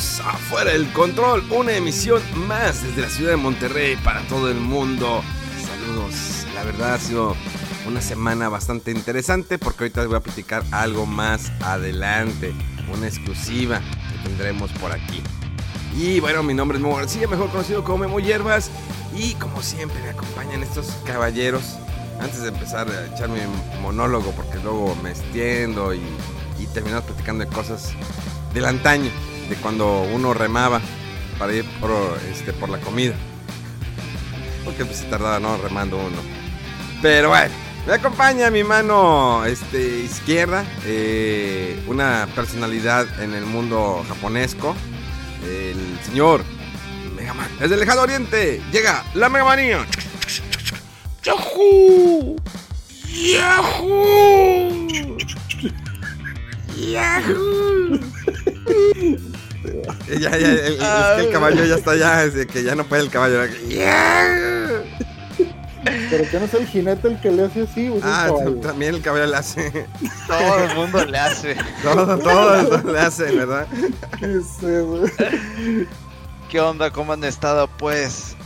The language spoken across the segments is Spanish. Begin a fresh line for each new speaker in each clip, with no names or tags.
Bienvenidos a del Control, una emisión más desde la ciudad de Monterrey para todo el mundo. Saludos, la verdad ha sido una semana bastante interesante porque ahorita voy a platicar algo más adelante, una exclusiva que tendremos por aquí. Y bueno, mi nombre es Memo García, mejor conocido como Memo Hierbas, y como siempre me acompañan estos caballeros. Antes de empezar a echar mi monólogo, porque luego me extiendo y, y platicando de cosas del antaño, de cuando uno remaba para ir por, este, por la comida. Porque pues se tardaba, ¿no? Remando uno. Pero bueno, me acompaña mi mano este, izquierda, eh, una personalidad en el mundo japonesco, el señor Megaman. Desde el lejano oriente llega la Megamanía. ¡Yahoo! ¡Yahoo! ¡Yahoo! Ya, ya, el, es que el caballo ya está ya, es de que ya no puede el caballo. ¡Yahoo!
Pero que no es el jinete el que le hace así, o el
Ah, también el caballo le hace.
Todo el mundo le hace.
Todo, todo le hace, ¿verdad?
¿Qué
onda? ¿Cómo han estado? Pues,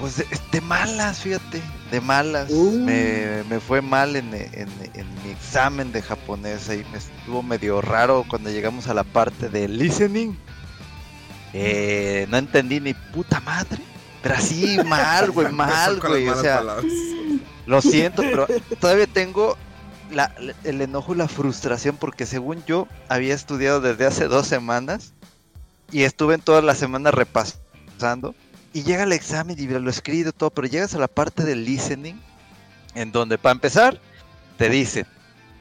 pues de, de malas, fíjate, de malas.
Uh.
Me, me fue mal en, en- en mi examen de japonés. Ahí me estuvo medio raro cuando llegamos a la parte de listening. Eh, no entendí ni puta madre. Pero así mal, güey, mal, güey. O sea,
palabras.
Lo siento, pero todavía tengo la- el enojo y la frustración porque según yo había estudiado desde hace dos semanas y estuve en toda la semana repasando y llega el examen y lo he escrito todo, pero llegas a la parte del listening en donde para empezar te dicen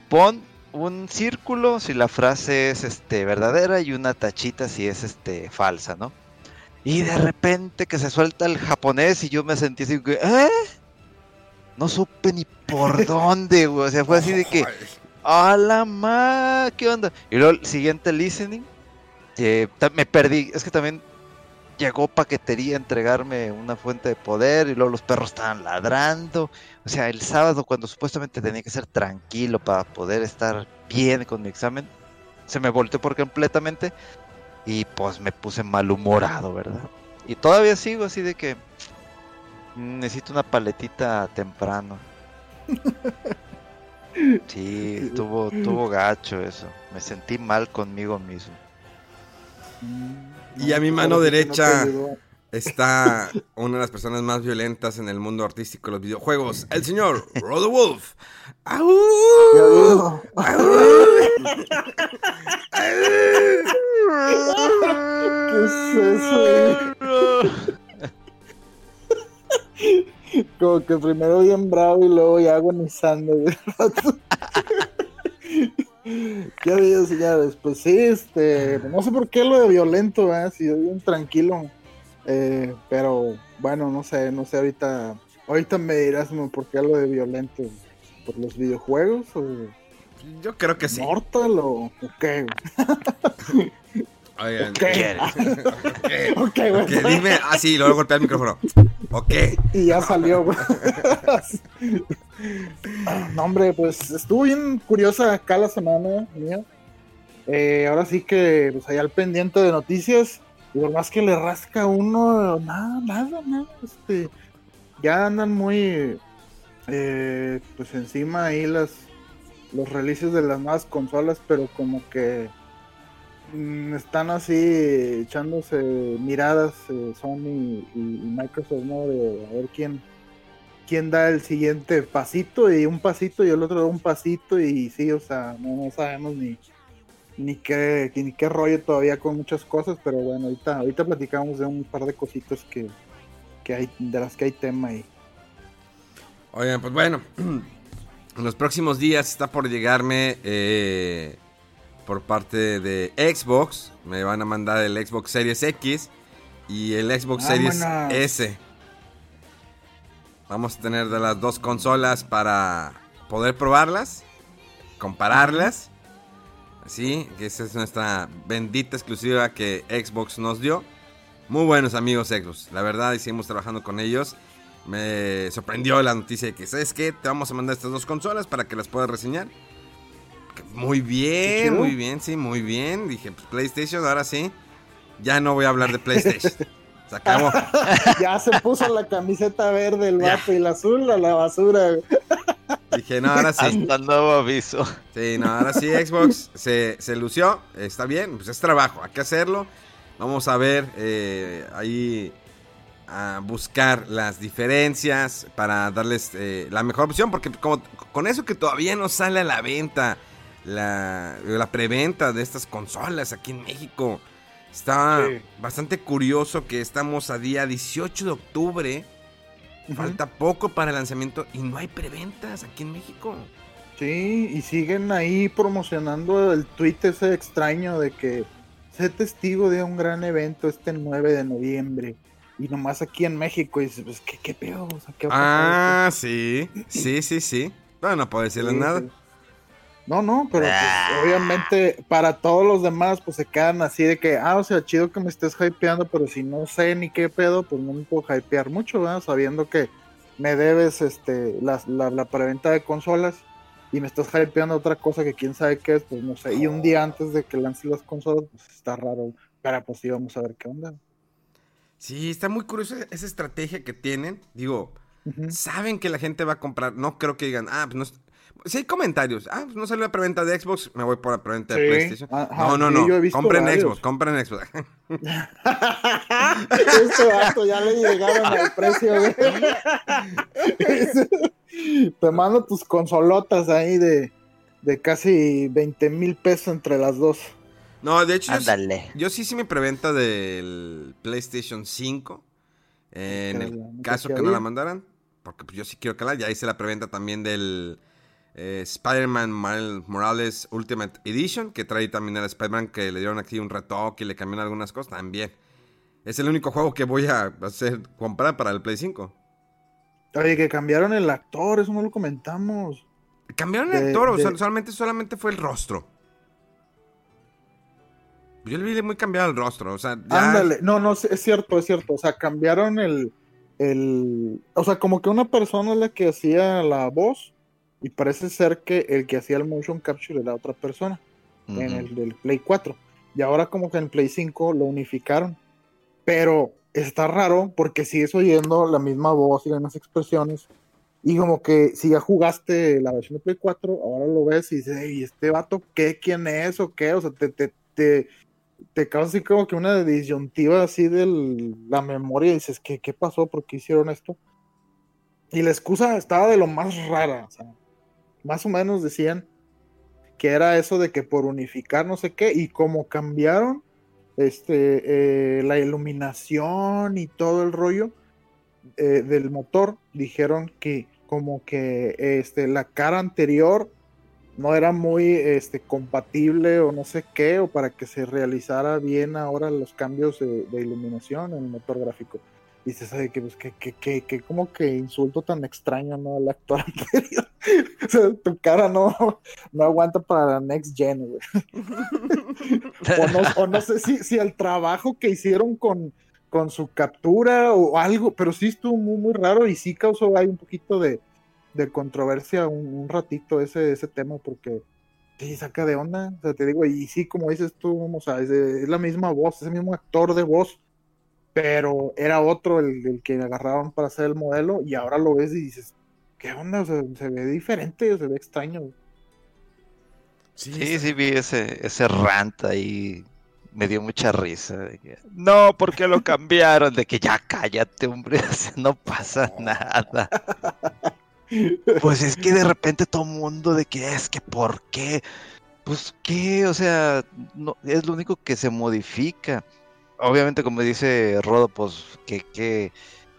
pon un círculo si la frase es este verdadera y una tachita si es este falsa, ¿no? Y de repente que se suelta el japonés y yo me sentí así ¿eh? No supe ni por dónde, güey. O sea, fue así de que, ¡a la ma! ¿Qué onda? Y luego el siguiente listening, eh, me perdí. Es que también llegó paquetería a entregarme una fuente de poder y luego los perros estaban ladrando. O sea, el sábado, cuando supuestamente tenía que ser tranquilo para poder estar bien con mi examen, se me volteó por completamente y pues me puse malhumorado, ¿verdad? Y todavía sigo así de que mm, necesito una paletita temprano. Sí, estuvo, estuvo gacho eso. Me sentí mal conmigo mismo.
Y a mi mano derecha está una de las personas más violentas en el mundo artístico de los videojuegos, el señor Rodo Wolf. ¡Au!
¿Qué es eso? Como que primero bien bravo y luego ya agonizando. ¿Qué había, señores? Pues sí, este, no sé por qué lo de violento, ¿eh? Si yo bien tranquilo. Eh, pero bueno, no sé, no sé, ahorita, ahorita me dirás ¿no? por qué lo de violento. ¿Por los videojuegos o
Yo creo que sí.
Mortal o, qué? güey?
Oigan,
¿Qué?
ok,
Ok, güey.
ok, dime. Ah, sí, luego golpea el micrófono. Ok.
Y ya salió, güey. no, hombre, pues estuvo bien curiosa acá la semana mía. Eh, ahora sí que, pues allá al pendiente de noticias, y por más que le rasca uno, nada, nada, nada. Este, ya andan muy, eh, pues encima ahí las, los releases de las nuevas consolas, pero como que mm, están así echándose miradas eh, Sony y, y Microsoft, ¿no? De a ver quién, quién da el siguiente pasito y un pasito y el otro da un pasito y sí, o sea, no, no sabemos ni, ni qué, ni qué rollo todavía con muchas cosas, pero bueno, ahorita, ahorita platicamos de un par de cositas que, que hay, de las que hay tema ahí.
Oigan, pues bueno, en los próximos días está por llegarme eh, por parte de Xbox. Me van a mandar el Xbox Series X y el Xbox Series. S. Vamos a tener de las dos consolas para poder probarlas, compararlas. Así, que esa es nuestra bendita exclusiva que Xbox nos dio. Muy buenos amigos Xbox, la verdad, seguimos trabajando con ellos. Me sorprendió la noticia de que, ¿sabes qué? Te vamos a mandar estas dos consolas para que las puedas reseñar. Muy bien, muy bien, sí, muy bien. Dije, pues PlayStation, ahora sí. Ya no voy a hablar de PlayStation. Se acabó.
Ya se puso la camiseta verde, el vato, y la azul a la basura.
Dije, no, ahora sí.
Hasta nuevo aviso.
Sí, no, ahora sí Xbox se, se lució, está bien, pues es trabajo, hay que hacerlo. Vamos a ver eh, ahí a buscar las diferencias para darles eh, la mejor opción, porque como, con eso que todavía no sale a la venta, la, la preventa de estas consolas aquí en México, está
Sí.
bastante curioso que estamos a día 18 de octubre, falta poco para el lanzamiento y no hay preventas aquí en México.
Sí, y siguen ahí promocionando el tweet ese extraño de que sé testigo de un gran evento este 9 de noviembre. Y nomás aquí en México, y dices, pues, ¿qué, qué pedo? O sea, ¿qué?
Ah, sí, sí, sí, sí. Bueno, no puedo decirles
Sí,
nada.
sí. No, no, pero pues,
Ah.
obviamente para todos los demás, pues se quedan así de que, ah, o sea, chido que me estés hypeando, pero si no sé ni qué pedo, pues no me puedo hypear mucho, ¿verdad? Sabiendo que me debes este la, la, la preventa de consolas y me estás hypeando otra cosa que quién sabe qué es, pues no sé. Y un día antes de que lance las consolas, pues está raro. Pero pues sí, vamos a ver qué onda.
Sí, está muy curiosa esa estrategia que tienen. Digo, saben que la gente va a comprar. No creo que digan, ah, pues no. Si hay comentarios, ah, pues no salió la preventa de Xbox, me voy por la preventa de PlayStation.
ajá,
no, no,
sí,
no.
yo he visto
compren
varios.
Xbox, compren Xbox.
este vato ya le llegaron al precio, güey. Te mando tus consolotas ahí de, de casi 20 mil pesos entre las dos.
no, de hecho, yo
Ándale.
yo sí hice mi preventa del PlayStation 5. En
Que
el
que
caso
sí
que no la mandaran. Porque pues, yo sí quiero que la. Ya hice la preventa también del eh, Spider-Man Morales Ultimate Edition. Que trae también el Spider-Man que le dieron aquí un retoque y le cambiaron algunas cosas. También. Es el único juego que voy a hacer comprar para el Play 5.
Oye, que cambiaron el actor, eso no lo comentamos.
Cambiaron el
De-
actor, o sea, solamente, solamente fue el rostro. Yo le vi muy cambiado el rostro, o sea, ya...
Ándale, no, no, es cierto, es cierto. O sea, cambiaron el, el. O sea, como que una persona es la que hacía la voz y parece ser que el que hacía el motion capture era otra persona. en
Ujú.
el del Play 4. Y ahora como que en el Play 5 lo unificaron. Pero está raro porque sigues oyendo la misma voz y las mismas expresiones. Y como que si ya jugaste la versión de Play 4, ahora lo ves y dices, ¿y este vato qué? ¿Quién es? ¿O qué? O sea, te, te, te, te causa así como que una disyuntiva así de la memoria y dices, ¿qué, ¿qué pasó? ¿Por qué hicieron esto? Y la excusa estaba de lo más rara. O sea, más o menos decían que era eso de que por unificar no sé qué, y como cambiaron este, eh, la iluminación y todo el rollo eh, del motor, dijeron que como que este, la cara anterior no era muy este, compatible o no sé qué, o para que se realizara bien ahora los cambios de, de iluminación en el motor gráfico. Y se sabe que, pues, que, que, que, como que insulto tan extraño, ¿no? Al actor anterior. o sea, tu cara no, no aguanta para la next gen, o, no, sé si, si el trabajo que hicieron con, con su captura o algo, pero sí estuvo muy, muy raro y sí causó ahí un poquito de, de controversia un, ratito ese, ese tema porque sí saca de onda, o sea, te digo, y sí, como dices tú, o sea, es la misma voz, es el mismo actor de voz, pero era otro el, el que agarraron para hacer el modelo y ahora lo ves y dices, ¿qué onda? O sea, se ve diferente, se ve extraño.
Sí, sí vi ese, ese rant ahí me dio mucha risa. de que, no, porque lo cambiaron? De que ya cállate, hombre, no pasa nada. Pues es que de repente todo el mundo de que es que ¿por qué? Pues qué, o sea, no, es lo único que se modifica. Obviamente, como dice Rodo, pues que, que-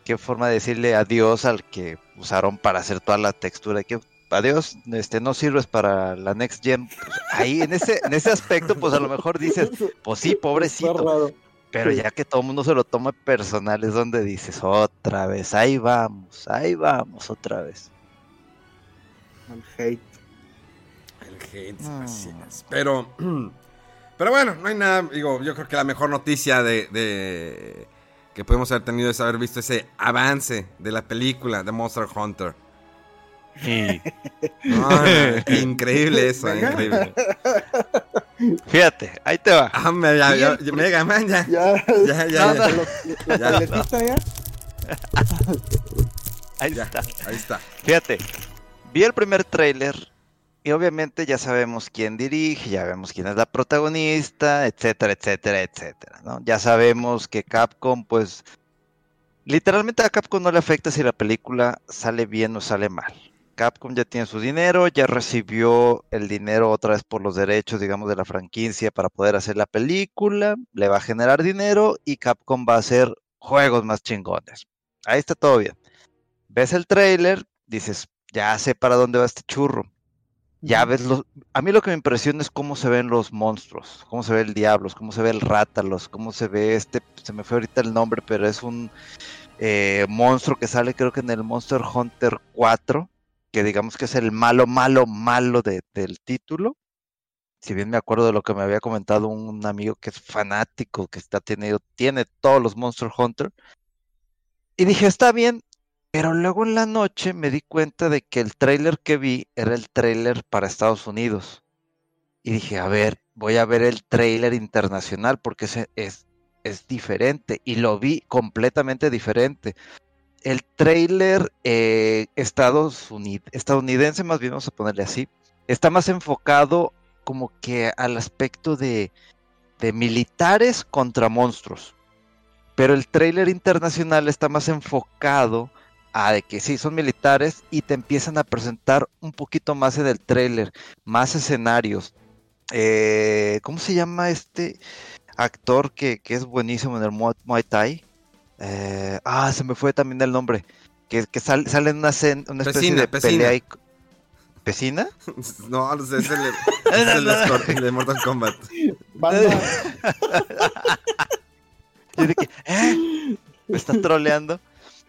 qué forma de decirle adiós al que usaron para hacer toda la textura. Que adiós, este, no sirves para la next gen. Pues, ahí en ese, en ese aspecto, pues a lo mejor dices, pues sí, pobrecito. Pero
Sí.
ya que todo el mundo se lo toma personal, es donde dices, otra vez, ahí vamos, ahí vamos, otra vez.
El hate.
El hate, así es. Pero, pero bueno, no hay nada. Digo, yo creo que la mejor noticia de, de- que podemos haber tenido es haber visto ese avance de la película de Monster Hunter. No, no, increíble eso,
Venga.
increíble.
Fíjate, ahí te va.
Ah, me- ya, ya, ya, Mega Man, ya.
Ya,
Ya, ya,
No,
ya.
no.
¿La
Ya.
ya?
Ahí
Ya,
está.
ahí está.
Fíjate, vi el primer tráiler y obviamente ya sabemos quién dirige, ya vemos quién es la protagonista, etcétera, etcétera, etcétera, ¿no? Ya sabemos que Capcom, pues, literalmente a Capcom no le afecta si la película sale bien o sale mal. Capcom ya tiene su dinero, ya recibió el dinero otra vez por los derechos, digamos, de la franquicia para poder hacer la película, le va a generar dinero y Capcom va a hacer juegos más chingones. Ahí está todo bien. Ves el tráiler, dices, ya sé para dónde va este churro. Ya ves los... A mí lo que me impresiona es cómo se ven los monstruos, cómo se ve el diablos, cómo se ve el rátalos, cómo se ve este... Se me fue ahorita el nombre, pero es un eh, monstruo que sale creo que en el Monster Hunter 4, que digamos que es el malo, malo, malo de- del título. Si bien me acuerdo de lo que me había comentado un amigo que es fanático, que está tenido, tiene todos los Monster Hunter. Y dije, está bien, pero luego en la noche me di cuenta de que el tráiler que vi era el tráiler para Estados Unidos. Y dije, a ver, voy a ver el tráiler internacional porque es, es diferente. Y lo vi completamente diferente. El tráiler eh, Estados Uni- estadounidense, más bien vamos a ponerle así, está más enfocado como que al aspecto de, de militares contra monstruos. Pero el tráiler internacional está más enfocado a de que sí, son militares y te empiezan a presentar un poquito más en el tráiler, más escenarios. Eh, ¿Cómo se llama este actor que, que es buenísimo en el Muay, Muay Thai? Eh, ah, se me fue también el nombre. Que, que sal- sale en una, escena- una especie
Pesina,
de
Pesina.
pelea. y- ¿Pesina?
No, no sé, es el, es el de, Mortal Kombat.
Yo que, ¿eh? ¿Me está troleando?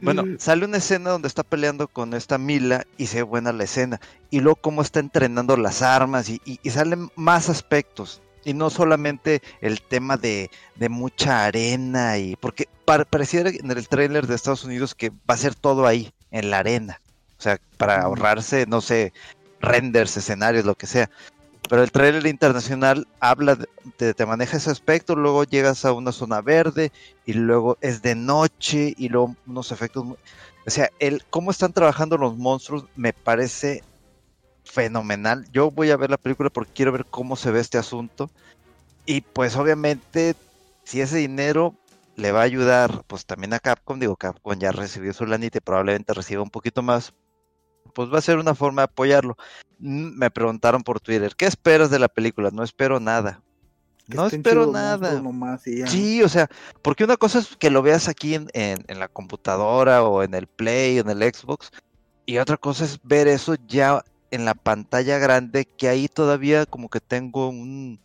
Bueno, sale una escena donde está peleando con esta Mila y se ve buena la escena. Y luego cómo está entrenando las armas y, y- y salen más aspectos. Y no solamente el tema de, de mucha arena y... Porque par- pareciera en el tráiler de Estados Unidos que va a ser todo ahí, en la arena. O sea, para ahorrarse, no sé, renders, escenarios, lo que sea. Pero el tráiler internacional habla, de, te, te maneja ese aspecto, luego llegas a una zona verde y luego es de noche y luego unos efectos... muy- O sea, el cómo están trabajando los monstruos me parece fenomenal. Yo voy a ver la película porque quiero ver cómo se ve este asunto. Y pues obviamente, si ese dinero le va a ayudar, pues también a Capcom, digo, Capcom ya recibió su lanita y probablemente reciba un poquito más, pues va a ser una forma de apoyarlo. Mm, Me preguntaron por Twitter, ¿qué esperas de la película? No espero nada.
que
No espero nada.
monstruos nomás y ya.
Sí, o sea, porque una cosa es que lo veas aquí en, en- en la computadora o en el Play, en el Xbox, y otra cosa es ver eso ya en la pantalla grande, que ahí todavía como que tengo un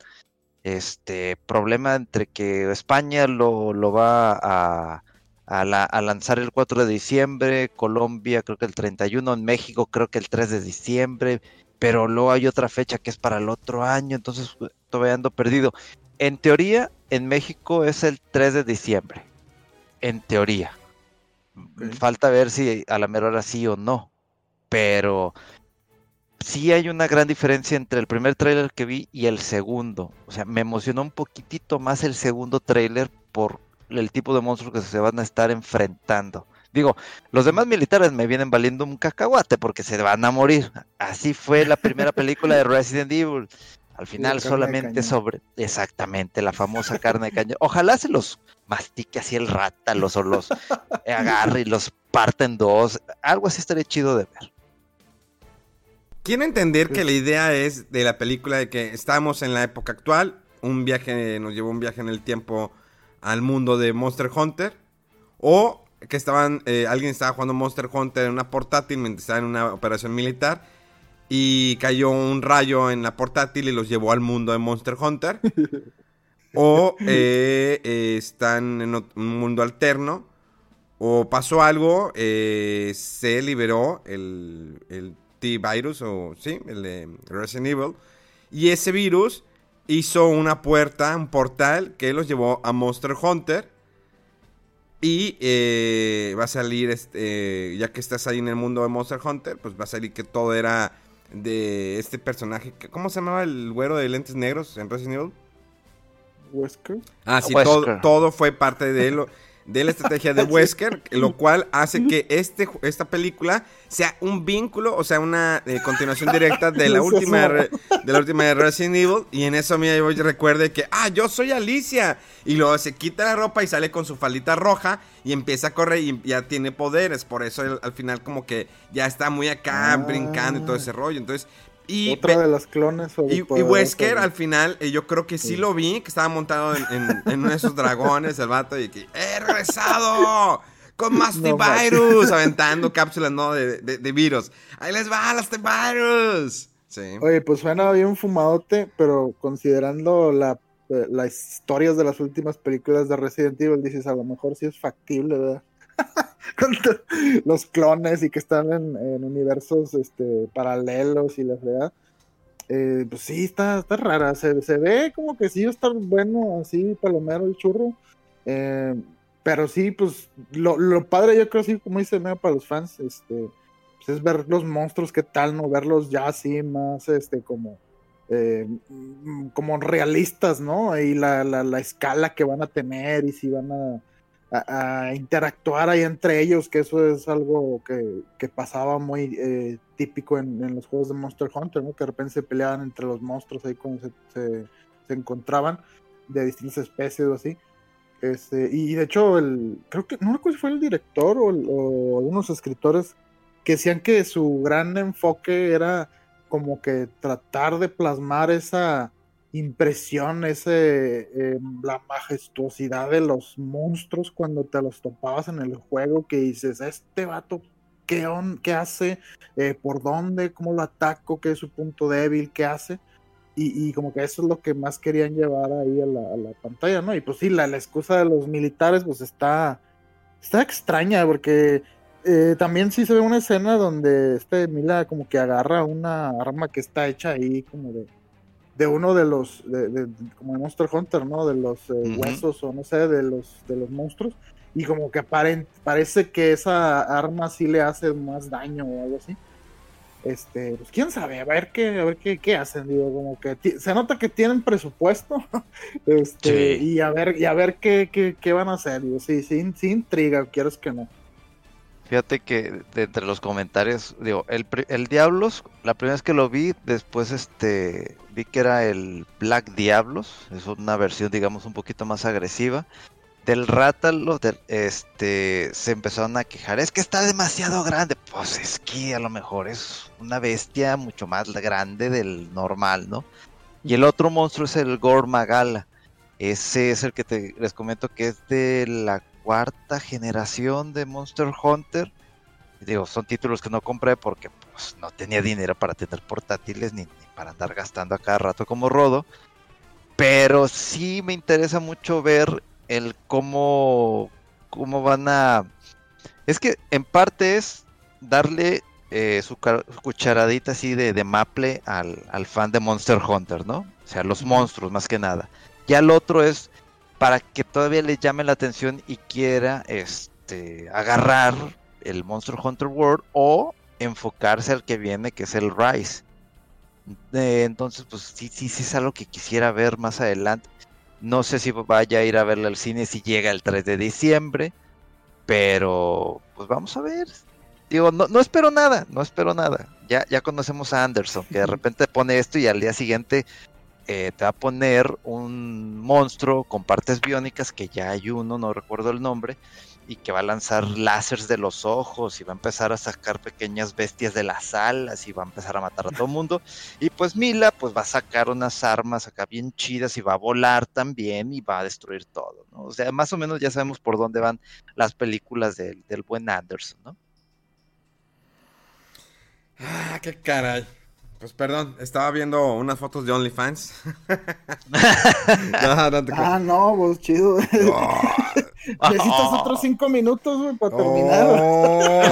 este problema entre que España lo, lo va a, a la- a lanzar el 4 de diciembre, Colombia creo que el 31, en México creo que el 3 de diciembre, pero luego hay otra fecha que es para el otro año, entonces todavía ando perdido. En teoría, en México es el 3 de diciembre. En teoría. Falta ver si a la mera hora sí o no. Pero sí hay una gran diferencia entre el primer tráiler que vi y el segundo. O sea, me emocionó un poquitito más el segundo tráiler por el tipo de monstruos que se van a estar enfrentando. Digo, los demás militares me vienen valiendo un cacahuate porque se van a morir. Así fue la primera película de Resident Evil. Al final solamente sobre, exactamente, la famosa carne de cañón. Ojalá se los mastique así el rata, los o los agarre y los parte en dos. Algo así estaría chido de ver.
Quiero entender que la idea es de la película de que estamos en la época actual, un viaje, nos llevó un viaje en el tiempo al mundo de Monster Hunter, o que estaban, eh, alguien estaba jugando Monster Hunter en una portátil mientras estaba en una operación militar y cayó un rayo en la portátil y los llevó al mundo de Monster Hunter, o eh, eh, están en un mundo alterno, o pasó algo, se liberó el, el T-Virus, o sí, el de Resident Evil, y ese virus hizo una puerta, un portal que los llevó a Monster Hunter. Y eh, va a salir, este, ya que estás ahí en el mundo de Monster Hunter, pues va a salir que todo era de este personaje. que- ¿Cómo se llamaba el güero de lentes negros en Resident Evil?
Wesker.
Ah, sí,
Wesker.
todo, todo fue parte de, lo, de la estrategia de Wesker, lo cual hace que este, esta película sea un vínculo, o sea, una eh, continuación directa de la última de la última de Resident Evil. Y en eso mira, yo recuerde que, ah, yo soy Alicia. Y luego se quita la ropa y sale con su falita roja y empieza a correr y ya tiene poderes. Por eso él, al final como que ya está muy acá
Ah.
brincando y todo ese rollo. Entonces... Y
Otra de las clones.
y. Wesker al final, eh, yo creo que sí,
Sí.
lo vi, que estaba montado en, en- en uno de esos dragones, el vato, y que ¡he regresado! Con más
No
aventando cápsulas, ¿no? De, de- de virus. ¡Ahí les va las T-Virus! Sí.
Oye, pues suena bien fumadote, pero considerando la, eh, las historias de las últimas películas de Resident Evil, dices, a lo mejor sí es factible, ¿verdad? Los clones y que están en, universos este, paralelos y la verdad. pues sí, está, está rara. Se, se ve como que sí estar bueno, así, palomero el churro. Eh, pero sí, pues lo, lo padre, yo creo, sí, como dice Meo, para los fans, este, pues es ver los monstruos, qué tal, ¿no? Verlos ya así más, este, como, eh, como realistas, ¿no? Y la, la, la escala que van a tener y si van a, a- interactuar ahí entre ellos, que eso es algo que, que pasaba muy eh, típico en, los juegos de Monster Hunter, ¿no? Que de repente se peleaban entre los monstruos ahí cuando se, se, encontraban de distintas especies o así. Este, y de hecho, el, creo que, no recuerdo si fue el director o algunos escritores que decían que su gran enfoque era como que tratar de plasmar esa impresión, ese, eh, la majestuosidad de los monstruos cuando te los topabas en el juego, que dices, este vato, ¿qué, on- qué hace? Eh, ¿Por dónde? ¿Cómo lo ataco? ¿Qué es su punto débil? ¿Qué hace? Y, y como que eso es lo que más querían llevar ahí a la, pantalla, ¿no? Y pues sí, la, la excusa de los militares pues está, está extraña porque eh, también sí se ve una escena donde este Mila como que agarra una arma que está hecha ahí como de, de uno de los, de, de- como de Monster Hunter, ¿no? De los eh, huesos o no sé, de los, de los monstruos. Y como que aparen- parece que esa arma sí le hace más daño o algo así. Este, pues quién sabe, a ver qué, a ver qué, qué hacen, digo, como que se nota que tienen presupuesto, este,
Sí.
y a ver, y a ver qué, qué, qué van a hacer, digo, sí, sí, sí intriga, quieres que no.
Fíjate que de entre los comentarios, digo, el, el Diablos, la primera vez que lo vi, después este vi que era el Black Diablos, es una versión digamos un poquito más agresiva. Del Rátalo, del, este, se empezaron a quejar, es que está demasiado grande. Pues es que a lo mejor es una bestia mucho más grande del normal, ¿no? Y el otro monstruo es el Gormagala. Ese es el que te, les comento que es de la cuarta generación de Monster Hunter. Digo, son títulos que no compré porque pues, no tenía dinero para tener portátiles ni, ni para andar gastando a cada rato como rodo. Pero sí me interesa mucho ver el cómo, cómo van a... Es que en parte es darle eh, su, cucharadita así de, de maple al, al fan de Monster Hunter, ¿no? O sea, los monstruos más que nada. Ya el otro es para que todavía le llame la atención y quiera este agarrar el Monster Hunter World o enfocarse al que viene que es el Rise. Eh, entonces, pues sí, sí, sí es algo que quisiera ver más adelante. No sé si vaya a ir a verlo al cine si llega el 3 de diciembre, pero pues vamos a ver. Digo, no, no espero nada, no espero nada. Ya, ya conocemos a Anderson, que de repente pone esto y al día siguiente eh, te va a poner un monstruo con partes biónicas, que ya hay uno, no recuerdo el nombre, y que va a lanzar láseres de los ojos y va a empezar a sacar pequeñas bestias de las alas y va a empezar a matar a todo el mundo. Y pues Mila pues va a sacar unas armas acá bien chidas y va a volar también y va a destruir todo, ¿no? O sea, más o menos ya sabemos por dónde van las películas del, del buen Anderson, ¿no?
Ah, qué caray. Pues perdón, estaba viendo unas fotos de OnlyFans.
no, no te ah, no, pues chido. Necesitas otros cinco minutos, güey, para terminar.
Oh.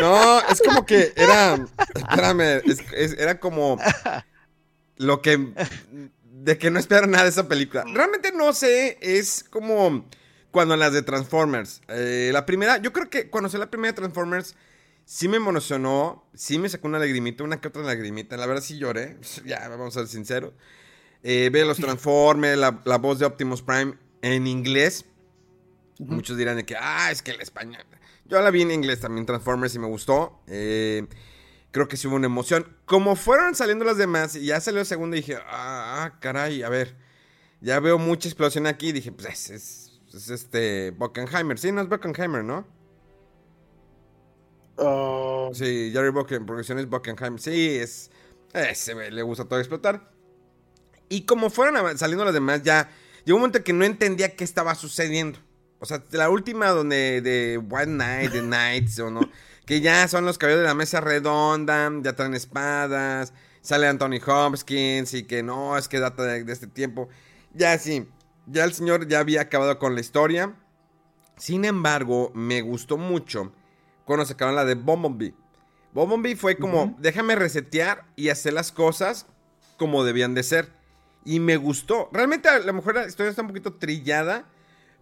No, es como que era. Espérame, era como. Lo que. De que no espero nada de esa película. Realmente no sé, es como. Cuando las de Transformers. Eh, la primera, yo creo que cuando sé la primera de Transformers sí me emocionó, sí me sacó una lagrimita, una que otra lagrimita. La verdad sí lloré, ya vamos a ser sinceros. Eh, ve los Transformers, la, voz de Optimus Prime en inglés. Muchos dirán de que, ah, es que el español. Yo la vi en inglés también, Transformers, y me gustó. Eh, creo que sí hubo una emoción. Como fueron saliendo las demás, y ya salió el segundo, y dije, ah, caray, a ver. Ya veo mucha explosión aquí. Dije, pues es, es, este Bockenheimer. Sí, no es Bockenheimer, ¿no?
Oh.
Sí, Jerry Bucken, es Buckenheim. Sí, es. Ese le gusta todo explotar. Y como fueron saliendo las demás, ya llegó un momento que no entendía qué estaba sucediendo. O sea, la última donde de White Knight, The Knights, o no, que ya son los caballeros de la mesa redonda, ya traen espadas, sale Anthony Hopkins y que no, es que data de este tiempo. Ya sí, ya el señor ya había acabado con la historia. Sin embargo, me gustó mucho cuando sacaron la de Bumblebee. Bumblebee fue como, déjame resetear y hacer las cosas como debían de ser. Y me gustó. Realmente a lo mejor la historia está un poquito trillada.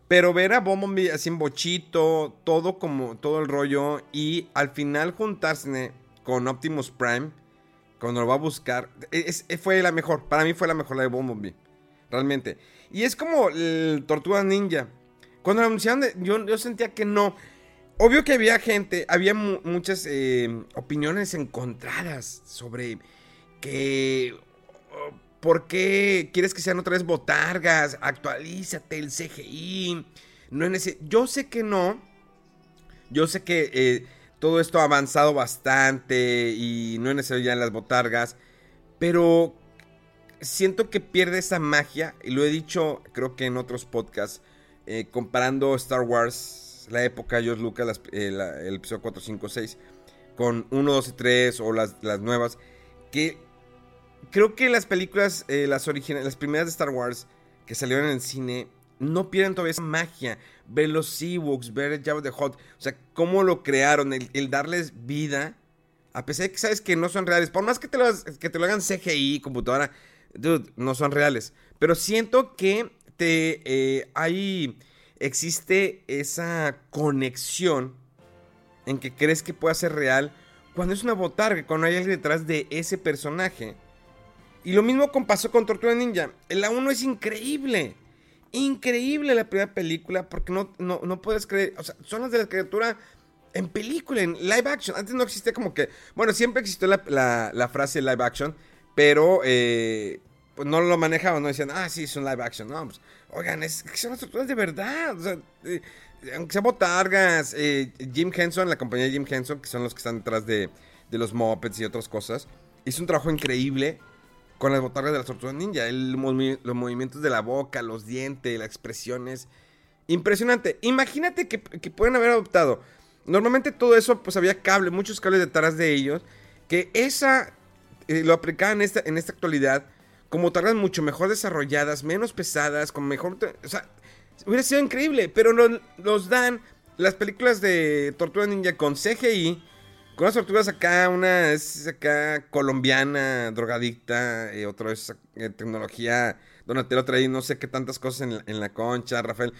Pero ver a Bumblebee así en bochito, todo como, todo el rollo. Y al final juntarse con Optimus Prime, cuando lo va a buscar, fue la mejor. Para mí fue la mejor la de Bumblebee. Realmente. Y es como el Tortuga Ninja. Cuando lo anunciaron, yo, yo sentía que no. Obvio que había gente, había muchas eh, opiniones encontradas sobre que... ¿Por qué quieres que sean otra vez botargas? Actualízate el CGI. No es. Yo sé que no. Yo sé que eh, todo esto ha avanzado bastante y no es necesario ya en las botargas. Pero siento que pierde esa magia. Y lo he dicho creo que en otros podcasts. Eh, comparando Star Wars la época George Lucas, eh, el episodio 4, 5, 6, con 1, 2 y 3 o las, las nuevas, que creo que las películas, eh, las las primeras de Star Wars que salieron en el cine, no pierden todavía esa magia. Ver los Ewoks, ver Jabba the Hot, o sea, cómo lo crearon, el, darles vida, a pesar de que sabes que no son reales, por más que te lo, que te lo hagan CGI, computadora, dude, no son reales. Pero siento que te eh, hay existe esa conexión en que crees que pueda ser real cuando es una botarga, cuando hay alguien detrás de ese personaje. Y lo mismo pasó con Tortuga Ninja. La 1 es increíble. Increíble la primera película porque no, no, puedes creer. O sea, son las de la criatura en película, en live action. Antes no existía como que. Bueno, siempre existió la, frase live action, pero eh, pues no lo manejaban, no decían, ah, sí, es un live action. No, pues, oigan, es que son de verdad. O sea, eh, aunque sea botargas, eh, Jim Henson, la compañía de Jim Henson, que son los que están detrás de, de los Muppets y otras cosas, hizo un trabajo increíble con las botargas de las tortugas ninja. Los movimientos de la boca, los dientes, las expresiones. Impresionante. Imagínate que, pueden haber adoptado. Normalmente todo eso, pues había cable, muchos cables detrás de ellos. Que esa eh, lo aplicaban en esta actualidad como tardas mucho mejor desarrolladas, menos pesadas, con mejor... O sea, hubiera sido increíble, pero nos, dan las películas de Tortuga Ninja con CGI, con las tortugas acá, una es acá colombiana, drogadicta, y otra es eh, tecnología, Donatello trae no sé qué tantas cosas en la, concha, Rafael.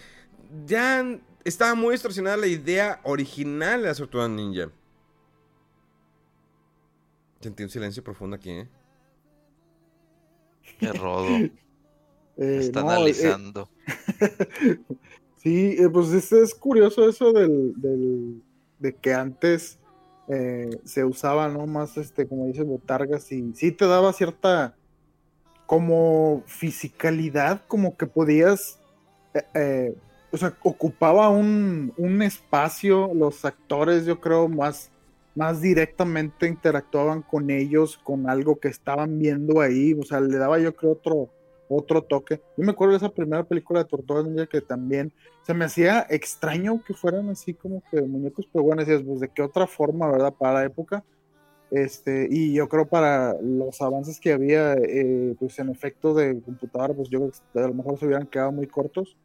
Ya estaba muy distorsionada la idea original de las tortugas ninja. Sentí un silencio profundo aquí, ¿eh?
Qué rodo. Eh, está analizando.
sí, eh, pues es, curioso eso del, de que antes eh, se usaba, ¿no? Más, este, como dices, botargas y sí te daba cierta como fisicalidad, como que podías, eh, eh, o sea, ocupaba un, un, espacio, los actores yo creo más, más directamente interactuaban con ellos, con algo que estaban viendo ahí, o sea, le daba yo creo otro, otro toque. Yo me acuerdo de esa primera película de Tortugas Ninja que también se me hacía extraño que fueran así como que muñecos, pero bueno, decías, pues de qué otra forma, ¿verdad? Para la época. Este, y yo creo para los avances que había, eh, pues en efecto de computadora, pues yo creo que a lo mejor se hubieran quedado muy cortos.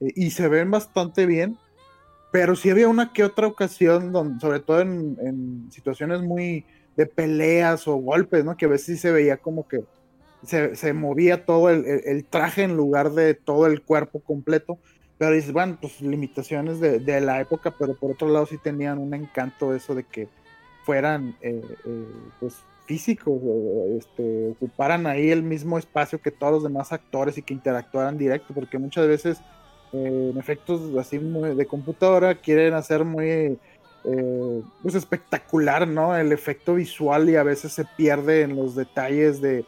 Eh, y se ven bastante bien, pero sí había una que otra ocasión, donde, sobre todo en, en situaciones muy de peleas o golpes, ¿no? Que a veces sí se veía como que se, movía todo el, traje en lugar de todo el cuerpo completo. Pero dices, bueno, pues limitaciones de, la época, pero por otro lado sí tenían un encanto eso de que fueran eh, eh, pues físicos, este, ocuparan ahí el mismo espacio que todos los demás actores y que interactuaran directo, porque muchas veces eh, en efectos así de computadora quieren hacer muy pues espectacular, ¿no? El efecto visual y a veces se pierde en los detalles de,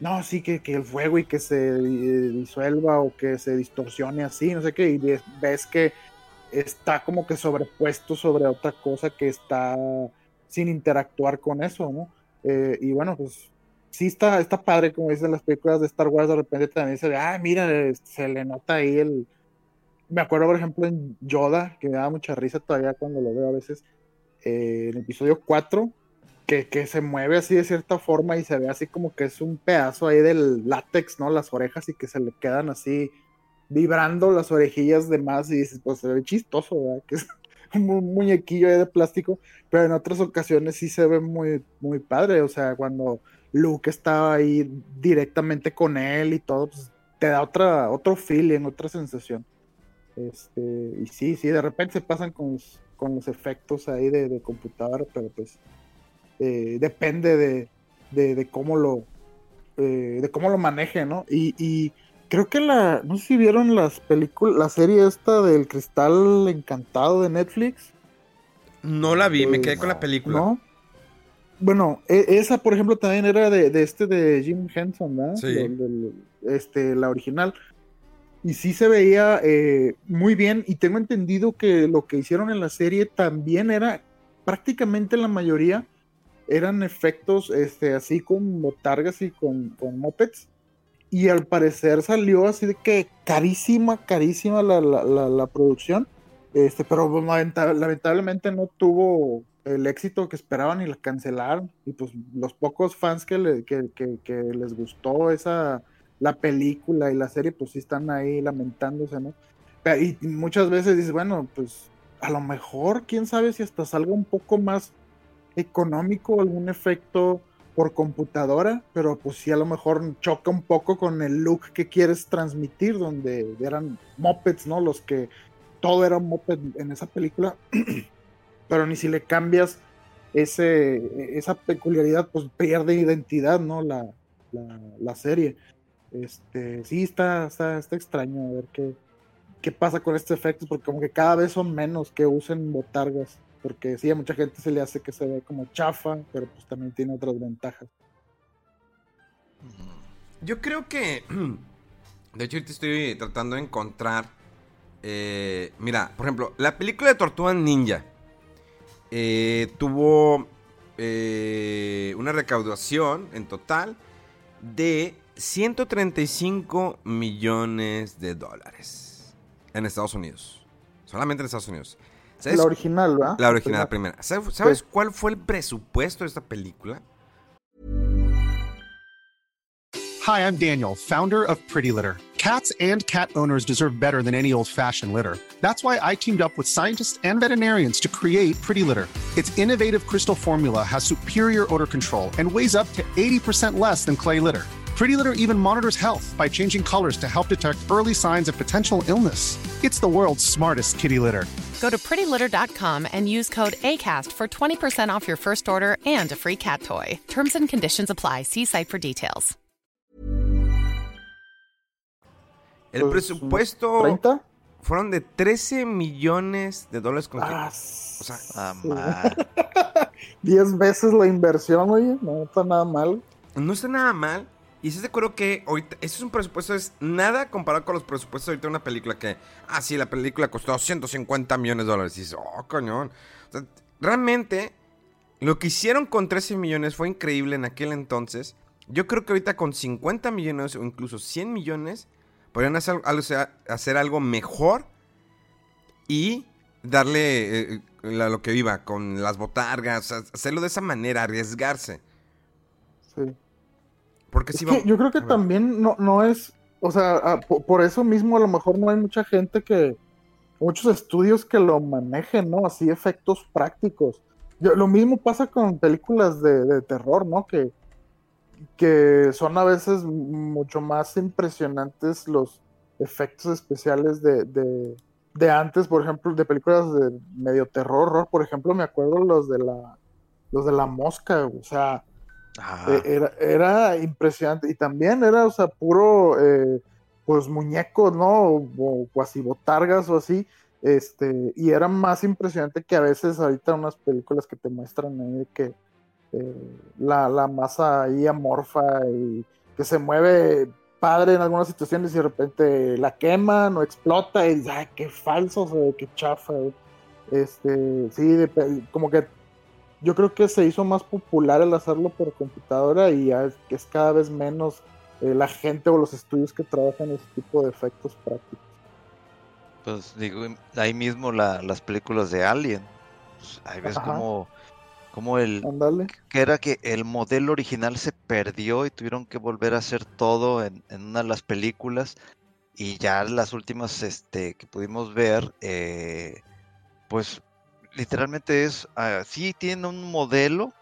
no, sí, que, el fuego y que se disuelva o que se distorsione así, no sé qué, y ves que está como que sobrepuesto sobre otra cosa que está sin interactuar con eso, ¿no? Eh, y bueno, pues sí está, está padre, como dicen las películas de Star Wars, de repente también se ve, ah, mira, se le nota ahí el... Me acuerdo, por ejemplo, en Yoda, que me da mucha risa todavía cuando lo veo a veces, eh, en el episodio 4, que, se mueve así de cierta forma y se ve así como que es un pedazo ahí del látex, ¿no? Las orejas y que se le quedan así vibrando las orejillas de más y dices, pues se ve chistoso, ¿verdad? Que es un muñequillo ahí de plástico, pero en otras ocasiones sí se ve muy, muy padre, o sea, cuando Luke estaba ahí directamente con él y todo, pues te da otra, otro feeling, otra sensación. Este, y sí, sí, de repente se pasan con los, con los efectos ahí de, de computadora, pero pues eh, depende de, de, cómo lo eh, de cómo lo maneje, ¿no? Y, creo que la, no sé si vieron las películas, la serie esta del cristal encantado de Netflix.
No la vi, me quedé con la película. ¿No?
Bueno, e, esa por ejemplo también era de, este de Jim Henson, ¿verdad? Sí. este, la original. Y sí se veía muy bien y tengo entendido que lo que hicieron en la serie también era prácticamente la mayoría eran efectos este, así con botargas y con, con mopeds. Y al parecer salió así de que carísima, carísima la, la, la, producción. Este, pero lamentablemente no tuvo el éxito que esperaban y la cancelaron. Y pues los pocos fans que, le, que, que, que, les gustó esa la película y la serie, pues sí están ahí lamentándose, ¿no? Y muchas veces dices, bueno, pues a lo mejor, quién sabe si hasta salga un poco más económico, algún efecto por computadora, pero pues sí a lo mejor choca un poco con el look que quieres transmitir, donde eran mopeds, ¿no? Los que todo era moped en esa película, pero ni si le cambias ese, esa peculiaridad, pues pierde identidad, ¿no? La, la, serie. Este, sí, está, está, está extraño a ver qué, qué pasa con este efecto, porque como que cada vez son menos que usen botargas porque sí, a mucha gente se le hace que se ve como chafa, pero pues también tiene otras ventajas.
Yo creo que, de hecho, ahorita estoy tratando de encontrar, eh, mira, por ejemplo, la película de Tortuga Ninja eh, tuvo eh, una recaudación en total de 135 millones de dólares en Estados Unidos. Solamente en Estados Unidos.
La original, ¿verdad?
La original, la primera. ¿Sabes, ¿sabes cuál fue el presupuesto de esta película?
Hi, I'm Daniel, founder of Pretty Litter. Cats and cat owners deserve better than any old-fashioned litter. That's why I teamed up with scientists and veterinarians to create Pretty Litter. Its innovative crystal formula has superior odor control and weighs up to 80% less than clay litter. Pretty Litter even monitors health by changing colors to help detect early signs of potential illness. It's the world's smartest kitty litter.
Go to prettylitter.com and use code ACAST for 20% off your first order and a free cat toy. Terms and conditions apply. See site for details.
El presupuesto ¿30? fueron de 13 millones de dólares con
ah, O sea, ah, 10 veces la inversión, oye, no está nada mal.
No está nada mal. Y se de acuerdo que ahorita, ese es un presupuesto, es nada comparado con los presupuestos ahorita de una película que, ah, sí, la película costó 150 millones de dólares. Y dices, oh, coñón. Realmente, lo que hicieron con 13 millones fue increíble en aquel entonces. Yo creo que ahorita con 50 millones o incluso 100 millones, podrían hacer, hacer algo mejor y darle eh, la- lo que viva con las botargas, hacerlo de esa manera, arriesgarse.
Sí.
Porque si vamos-
yo creo que también no, no es, o sea, ah, po- por, eso mismo a lo mejor no hay mucha gente que, muchos estudios que lo manejen, ¿no? Así efectos prácticos. Yo- lo mismo pasa con películas de, de terror, ¿no? Que, que son a veces mucho más impresionantes los efectos especiales de, de, de antes, por ejemplo, de películas de medio terror, horror, por ejemplo, me acuerdo los de la, los de la mosca, o sea, Eh, era, era impresionante y también era, o sea, puro, eh, pues muñecos, ¿no? O, o cuasi botargas o así, este, y era más impresionante que a veces ahorita unas películas que te muestran ahí que eh, la, la masa ahí amorfa y que se mueve padre en algunas situaciones y de repente la queman o explota y dices, ay, qué falso, qué chafa. güey". Este, sí, como que yo creo que se hizo más popular el hacerlo por computadora y ya es, es cada vez menos eh, la gente o los estudios que trabajan ese tipo de efectos prácticos.
Pues digo, ahí mismo la- las películas de Alien. Pues, ahí ves
Ajá.
como, como el,
Ándale.
que era que el modelo original se perdió y tuvieron que volver a hacer todo en, en una de las películas y ya las últimas este, que pudimos ver, eh, pues literalmente es, ah, sí tiene un modelo,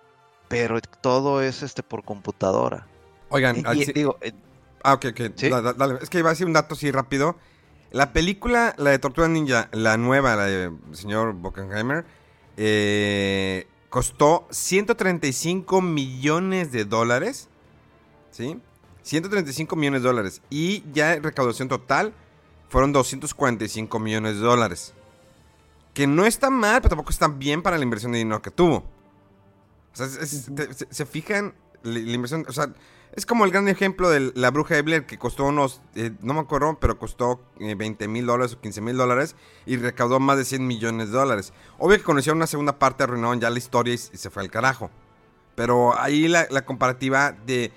pero todo es este por computadora.
Oigan,
Y- digo, eh,
Ah, ok, ok.
¿Sí?
Da- da- dale. Es que iba a decir un dato así rápido. La película, la de Tortuga Ninja, la nueva, la de señor Bockenheimer, eh, costó 135 millones de dólares. ¿Sí? 135 millones de dólares. Y ya recaudación total fueron 245 millones de dólares. Que no está mal, pero tampoco está bien para la inversión de dinero que tuvo. O sea, es- es- te- se, se fijan la, la inversión, o sea, es como el gran ejemplo de la bruja de Blair que costó unos, eh, no me acuerdo, pero costó eh, 20 mil dólares o 15 mil dólares y recaudó más de 100 millones de dólares. Obvio que cuando hicieron una segunda parte arruinaron ya la historia y, y se fue al carajo. Pero ahí la, la comparativa de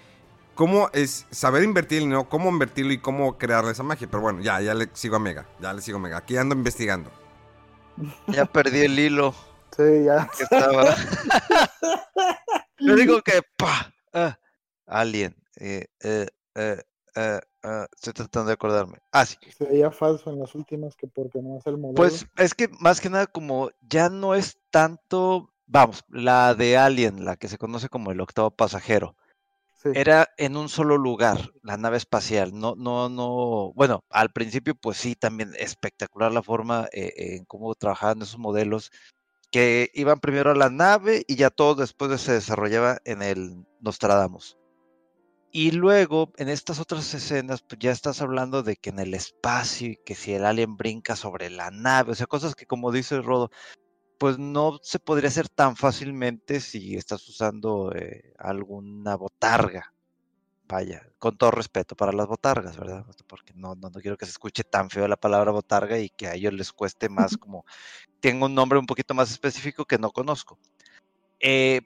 cómo es saber invertir el dinero, cómo invertirlo y cómo crearle esa magia. Pero bueno, ya, ya le sigo a Mega, ya le sigo a Mega. Aquí ando investigando.
Ya perdí el hilo
Sí, ya.
que estaba. Yo digo que, pa, ah, Alien, eh, eh, eh, eh, ah, estoy tratando de acordarme. Ah, sí.
Se veía falso en las últimas que porque no es el modelo.
Pues es que más que nada como ya no es tanto, vamos, la de Alien, la que se conoce como el octavo pasajero, Era en un solo lugar, la nave espacial, no, no, no, bueno, al principio pues sí, también espectacular la forma eh, en cómo trabajaban esos modelos, que iban primero a la nave y ya todo después se desarrollaba en el Nostradamus. Y luego, en estas otras escenas, pues ya estás hablando de que en el espacio y que si el alien brinca sobre la nave, o sea, cosas que como dice Rodo, pues no se podría hacer tan fácilmente si estás usando eh, alguna botarga. Vaya, con todo respeto para las botargas, ¿verdad? Porque no, no, no quiero que se escuche tan feo la palabra botarga y que a ellos les cueste más como, tengo un nombre un poquito más específico que no conozco. Eh,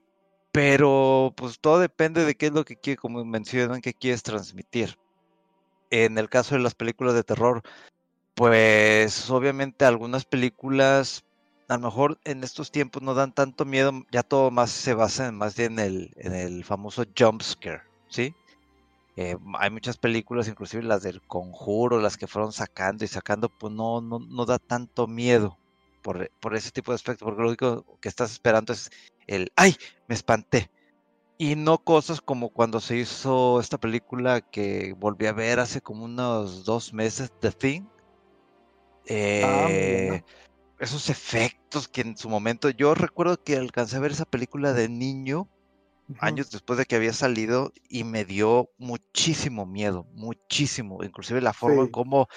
pero pues todo depende de qué es lo que quiere, como mencionan, que quieres transmitir. En el caso de las películas de terror, pues obviamente algunas películas a lo mejor en estos tiempos no dan tanto miedo, ya todo más se basa en, más bien en el, en el famoso jump scare, ¿sí? Eh, hay muchas películas, inclusive las del conjuro, las que fueron sacando y sacando, pues no, no, no da tanto miedo por, por ese tipo de aspecto, porque lo único que estás esperando es el, ¡ay! Me espanté. Y no cosas como cuando se hizo esta película que volví a ver hace como unos dos meses, The Thing.
Ah,
Eh. Esos efectos que en su momento, yo recuerdo que alcancé a ver esa película de niño, años después de que había salido, y me dio muchísimo miedo, muchísimo, inclusive la forma en cómo,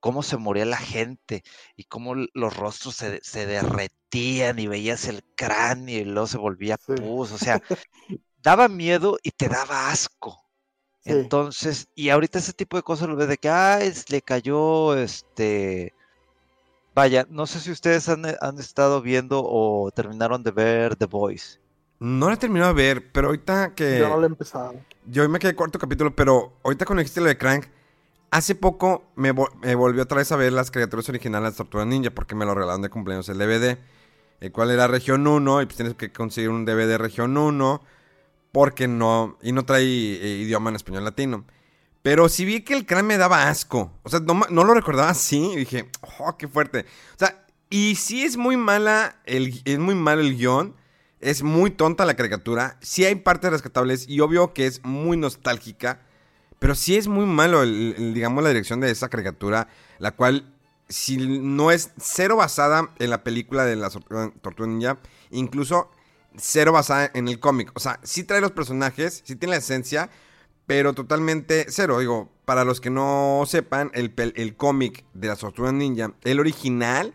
cómo se moría la gente y cómo los rostros se, se derretían y veías el cráneo y luego se volvía
Sí.
pus, o sea, daba miedo y te daba asco. Entonces, y ahorita ese tipo de cosas lo ves de que, ah, le cayó, este, vaya, no sé si ustedes han, han, estado viendo o terminaron de ver The Voice.
No la he terminado de ver, pero ahorita que...
Yo no la he empezado.
Yo me quedé cuarto capítulo, pero ahorita cuando dijiste lo de Crank, hace poco me, me, volvió otra vez a ver las criaturas originales de Tortuga Ninja, porque me lo regalaron de cumpleaños el DVD, el cual era región 1, y pues tienes que conseguir un DVD región 1 porque no, y no trae eh, idioma en español latino. Pero si vi que el crán me daba asco. O sea, no, lo recordaba así. Y dije, oh, qué fuerte. O sea, y si es muy mala, el, es muy mal el guion. Es muy tonta la caricatura. Sí hay partes rescatables y obvio que es muy nostálgica. Pero sí es muy malo, digamos, la dirección de esa caricatura. La cual, si no es cero basada en la película de la Tortuga Ninja, incluso cero basada en el cómic. O sea, sí trae los personajes, sí tiene la esencia, pero totalmente cero. Digo, para los que no sepan, el, el cómic de las tortugas ninja, el original,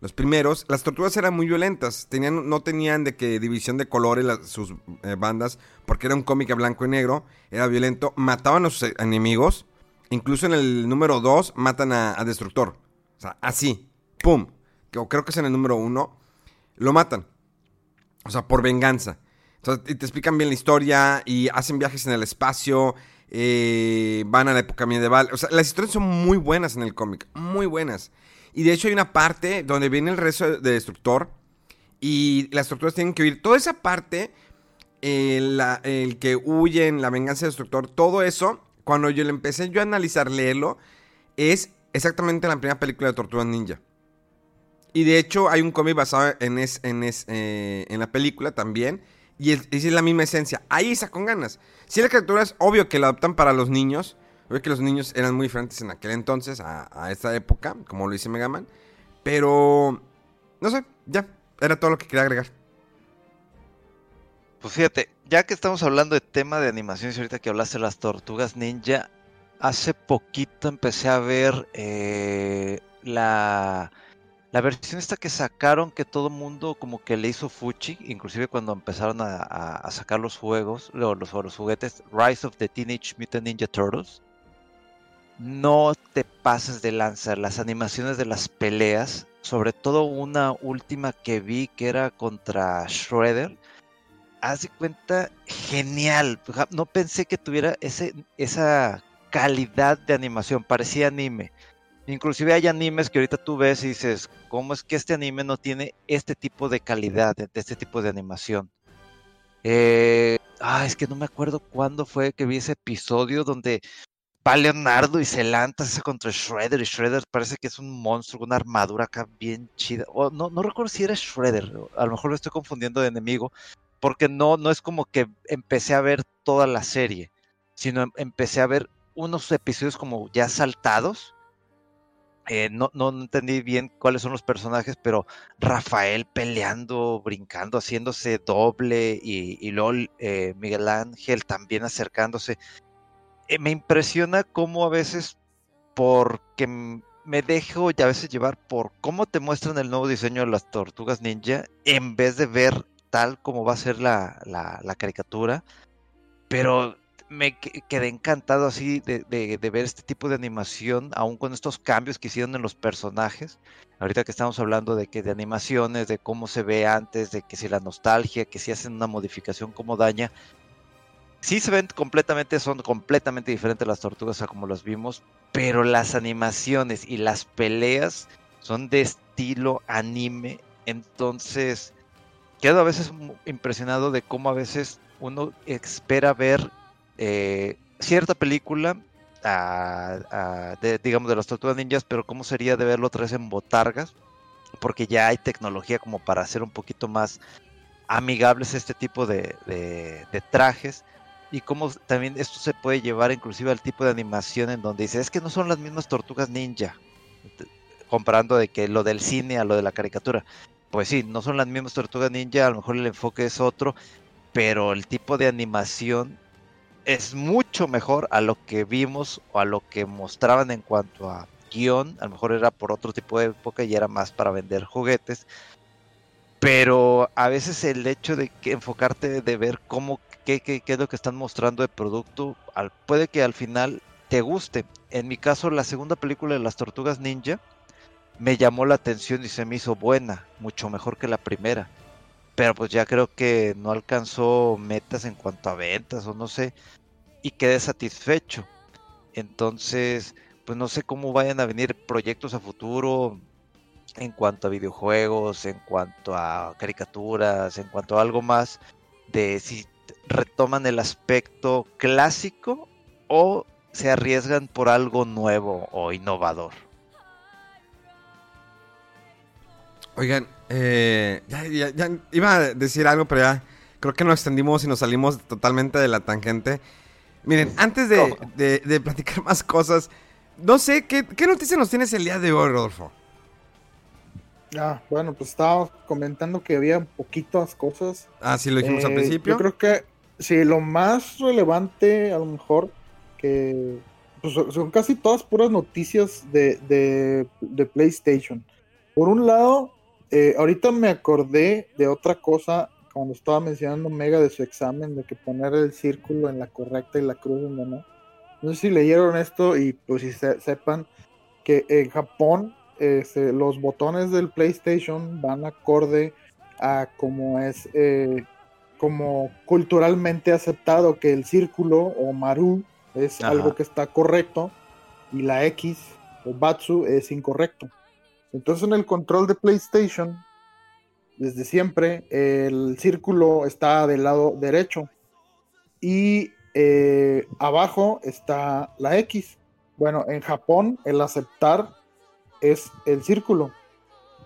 los primeros, las tortugas eran muy violentas. Tenían, no tenían de que división de colores sus eh, bandas, porque era un cómic a blanco y negro, era violento. Mataban a sus enemigos. Incluso en el número 2 matan a, Destructor. O sea, así. ¡Pum! creo que es en el número 1. Lo matan. O sea, por venganza. Y te explican bien la historia y hacen viajes en el espacio. Eh, van a la época medieval. O sea, las historias son muy buenas en el cómic. Muy buenas. Y de hecho hay una parte donde viene el resto de Destructor. Y las tortugas tienen que huir. Toda esa parte, el, el que huyen, la venganza de Destructor, todo eso, cuando yo le empecé yo a analizar, leerlo, es exactamente la primera película de Tortugas Ninja. Y de hecho hay un cómic basado en, es, en, es, eh, en la película también. Y es, la misma esencia. Ahí con ganas. Si la criatura es obvio que la adaptan para los niños. Obvio que los niños eran muy diferentes en aquel entonces a, a esta época, como lo dice Megaman. Pero, no sé, ya. Era todo lo que quería agregar.
Pues fíjate, ya que estamos hablando de tema de animaciones, ahorita que hablaste de las tortugas ninja, hace poquito empecé a ver eh, la la versión esta que sacaron que todo mundo como que le hizo fuchi, inclusive cuando empezaron a, sacar los juegos, los, juguetes, Rise of the Teenage Mutant Ninja Turtles, no te pases de lanzar las animaciones de las peleas, sobre todo una última que vi que era contra Shredder, haz de cuenta, genial, no pensé que tuviera esa calidad de animación, parecía anime Inclusive hay animes que ahorita tú ves y dices, ¿cómo es que este anime no tiene este tipo de calidad, de, este tipo de animación? Eh, ah, es que no me acuerdo cuándo fue que vi ese episodio donde va Leonardo y se lanza contra Shredder y Shredder parece que es un monstruo, una armadura acá bien chida. no, no recuerdo si era Shredder, a lo mejor lo estoy confundiendo de enemigo, porque no, no es como que empecé a ver toda la serie, sino em, empecé a ver unos episodios como ya saltados eh, no, no, entendí bien cuáles son los personajes, pero Rafael peleando, brincando, haciéndose doble y, y LOL, eh, Miguel Ángel también acercándose. Eh, me impresiona cómo a veces, porque me dejo ya a veces llevar por cómo te muestran el nuevo diseño de las tortugas ninja, en vez de ver tal como va a ser la, la caricatura. Pero me quedé encantado así de, ver este tipo de animación, aún con estos cambios que hicieron en los personajes. Ahorita que estamos hablando de que de animaciones, de cómo se ve antes, de que si la nostalgia, que si hacen una modificación, cómo daña. Sí se ven completamente, son completamente diferentes las tortugas a como las vimos, pero las animaciones y las peleas son de estilo anime. Entonces, quedo a veces impresionado de cómo a veces uno espera ver eh, cierta película, de, digamos, de las tortugas ninjas, pero cómo sería de verlo otra vez en botargas, porque ya hay tecnología como para hacer un poquito más amigables este tipo de, trajes y cómo también esto se puede llevar inclusive al tipo de animación en donde dice, es que no son las mismas tortugas ninja, comparando de que lo del cine a lo de la caricatura. Pues sí, no son las mismas tortugas ninja, a lo mejor el enfoque es otro, pero el tipo de animación es mucho mejor a lo que vimos o a lo que mostraban en cuanto a guion. A lo mejor era por otro tipo de época y era más para vender juguetes. Pero a veces el hecho de que enfocarte, de ver cómo qué, qué, qué es lo que están mostrando de producto. Al, puede que al final te guste. En mi caso, la segunda película de las Tortugas Ninja me llamó la atención y se me hizo buena, mucho mejor que la primera. Pero pues ya creo que no alcanzó metas en cuanto a ventas o no sé. Y quedé satisfecho. Entonces, pues no sé cómo vayan a venir proyectos a futuro en cuanto a videojuegos, en cuanto a caricaturas, en cuanto a algo más de si retoman el aspecto clásico o se arriesgan por algo nuevo o innovador.
Oigan, eh, ya, ya- iba a decir algo, pero ya creo que nos extendimos y nos salimos totalmente de la tangente. Miren, antes de, de- de platicar más cosas, no sé, ¿qué, qué noticias nos tienes el día de hoy, Rodolfo?
Ah, bueno, pues estábamos comentando que había poquitas cosas.
Ah, sí, lo dijimos al
Eh,
principio.
Yo creo que sí, lo más relevante, a lo mejor, que pues, son- son casi todas puras noticias de, de- de PlayStation. Por un lado, eh, ahorita me acordé de otra cosa cuando estaba mencionando Mega de su examen, de que poner el círculo en la correcta y la cruz donde no. No sé si leyeron esto y pues si se- sepan que en Japón este, los botones del PlayStation van acorde a cómo es eh, como culturalmente aceptado que el círculo o maru es
Ajá.
algo que está correcto y la X o batsu es incorrecto. Entonces en el control de PlayStation, desde siempre, el círculo está del lado derecho y eh, abajo está la X. Bueno, en Japón el aceptar es el círculo,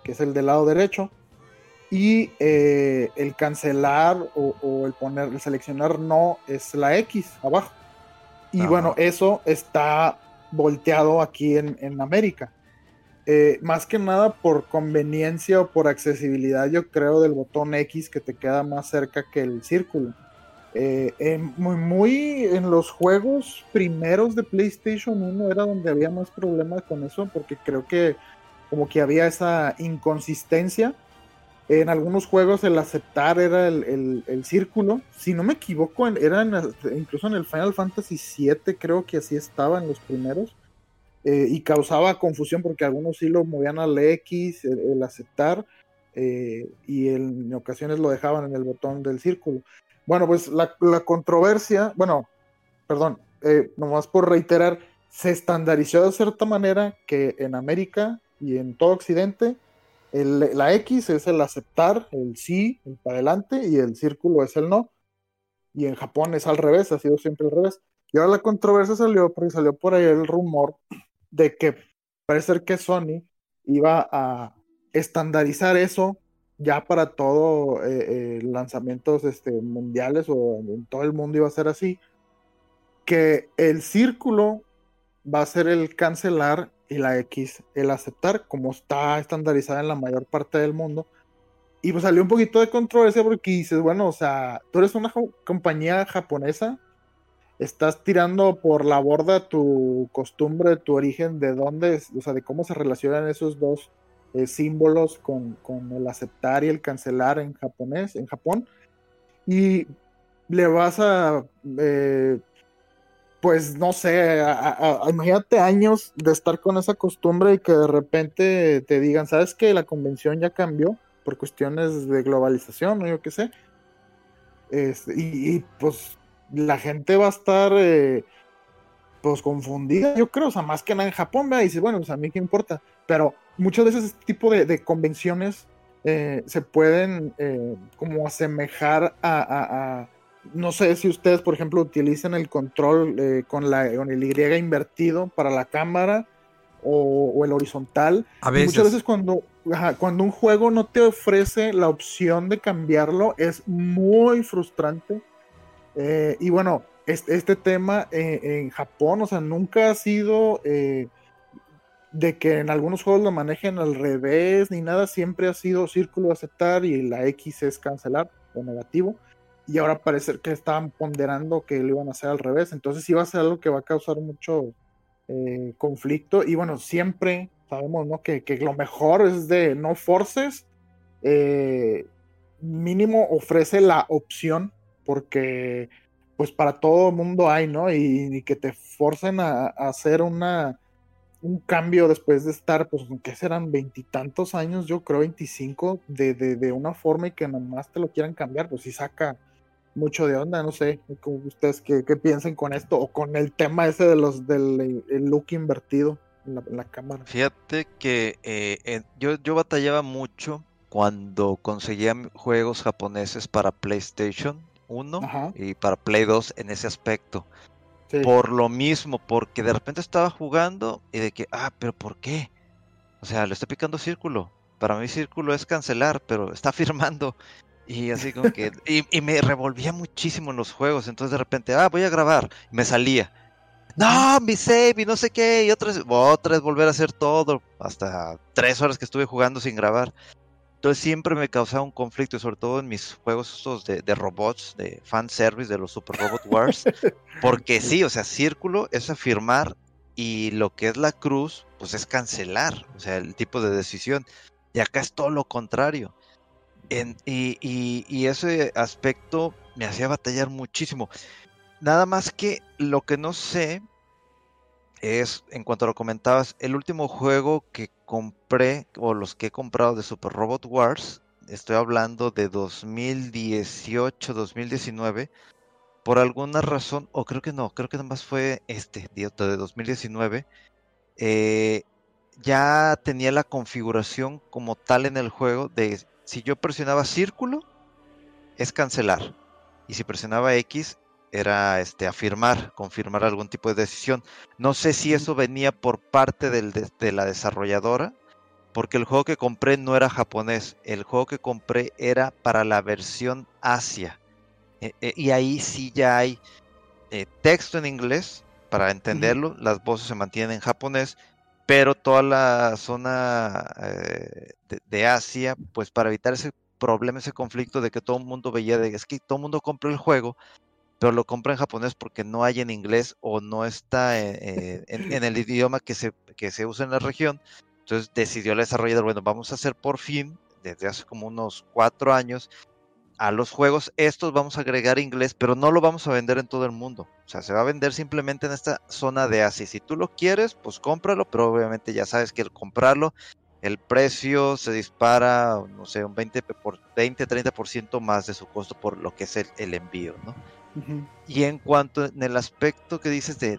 que es el del lado derecho, y eh, el cancelar o, o el poner, el seleccionar no es la X abajo. Y
Ajá.
bueno, eso está volteado aquí en, en América. Eh, más que nada por conveniencia o por accesibilidad, yo creo, del botón X que te queda más cerca que el círculo. Eh, muy, muy en los juegos primeros de PlayStation 1 era donde había más problemas con eso, porque creo que como que había esa inconsistencia. En algunos juegos el aceptar era el, el- círculo. Si no me equivoco, en- incluso en el Final Fantasy VII, creo que así estaba en los primeros. Eh, y causaba confusión porque algunos sí lo movían al X, el, el aceptar, eh, y en, en ocasiones lo dejaban en el botón del círculo. Bueno, pues la, la controversia, bueno, perdón, eh, nomás por reiterar, se estandarizó de cierta manera que en América y en todo Occidente, el- la X es el aceptar, el sí, el para adelante, y el círculo es el no. Y en Japón es al revés, ha sido siempre al revés. Y ahora la controversia salió porque salió por ahí el rumor de que parece que Sony iba a estandarizar eso ya para todo eh, eh, lanzamientos este, mundiales o en todo el mundo iba a ser así, que el círculo va a ser el cancelar y la X el aceptar, como está estandarizada en la mayor parte del mundo. Y pues salió un poquito de controversia porque dices, bueno, o sea, tú eres una compañía japonesa, estás tirando por la borda tu costumbre, tu origen, de dónde, o sea, de cómo se relacionan esos dos eh, símbolos con, con el aceptar y el cancelar en japonés, en Japón, y le vas a, eh, pues no sé, a- a- imagínate años de estar con esa costumbre y que de repente te digan, ¿sabes que la convención ya cambió por cuestiones de globalización o yo qué sé? Este, y, pues la gente va a estar eh, pues confundida, yo creo, o sea, más que nada en Japón, ¿verdad? Y dices, bueno, pues a mí qué importa, pero muchas veces este tipo de, de convenciones eh, se pueden eh, como asemejar a, a- a- no sé si ustedes, por ejemplo, utilizan el control eh, con, la, con el Y invertido para la cámara o, o el horizontal.
A
Y
veces.
Muchas veces cuando, ajá, cuando un juego no te ofrece la opción de cambiarlo es muy frustrante. Eh, y bueno, este, este tema eh, en Japón, o sea, nunca ha sido eh, de que en algunos juegos lo manejen al revés ni nada, siempre ha sido círculo aceptar y la X es cancelar o negativo. Y ahora parece que estaban ponderando que lo iban a hacer al revés. Entonces sí va a ser algo que va a causar mucho eh, conflicto. Y bueno, siempre sabemos ¿no? que, que lo mejor es de no forces. eh, mínimo ofrece la opción porque pues para todo mundo hay, ¿no? Y, que te forcen a, hacer una un cambio después de estar, pues, que serán veintitantos años, yo creo veinticinco, de, de, de, una forma y que nomás te lo quieran cambiar, pues sí saca mucho de onda, no sé, ustedes qué, qué piensen con esto o con el tema ese de los del look invertido en la, cámara.
Fíjate que eh, yo, yo batallaba mucho cuando conseguía juegos japoneses para PlayStation 1 y para Play 2 en ese aspecto. Por lo mismo, porque de repente estaba jugando y de que, ah, pero ¿por qué? O sea, le estoy picando círculo. Para mí círculo es cancelar, pero está firmando. Y así como que... y, me revolvía muchísimo en los juegos. Entonces de repente, ah, voy a grabar. Y me salía. No, mi save y no sé qué. Y otra vez, otra vez volver a hacer todo. Hasta tres horas que estuve jugando sin grabar. Entonces siempre me causaba un conflicto, sobre todo en mis juegos estos de, robots, de fan service, de los Super Robot Wars, porque sí, o sea, círculo es afirmar y lo que es la cruz, pues es cancelar, o sea, el tipo de decisión. Y acá es todo lo contrario. y, y ese aspecto me hacía batallar muchísimo. Nada más que lo que no sé es, en cuanto lo comentabas, el último juego que compré, o los que he comprado de Super Robot Wars, estoy hablando de 2018, 2019, por alguna razón, o creo que no, creo que nada más fue este, de 2019, eh, ya tenía la configuración como tal en el juego de si yo presionaba círculo, es cancelar. Y si presionaba X, era este, afirmar, confirmar algún tipo de decisión. No sé si eso venía por parte del, de, la desarrolladora, porque el juego que compré no era japonés, el juego que compré era para la versión Asia. E, e, y ahí sí ya hay eh, texto en inglés para entenderlo, las voces se mantienen en japonés, pero toda la zona eh, de, de, Asia, pues para evitar ese problema, ese conflicto de que todo el mundo veía de es que todo el mundo compra el juego, pero lo compra en japonés porque no hay en inglés o no está eh, en, el idioma que se, que se usa en la región. Entonces decidió el desarrollador, bueno, vamos a hacer por fin, desde hace como unos cuatro años, a los juegos estos vamos a agregar inglés, pero no lo vamos a vender en todo el mundo. O sea, se va a vender simplemente en esta zona de Asia. Si tú lo quieres, pues cómpralo, pero obviamente ya sabes que el comprarlo, el precio se dispara, no sé, un 20 por 20, 30% más de su costo por lo que es el envío, ¿no? Y en cuanto en el aspecto que dices de,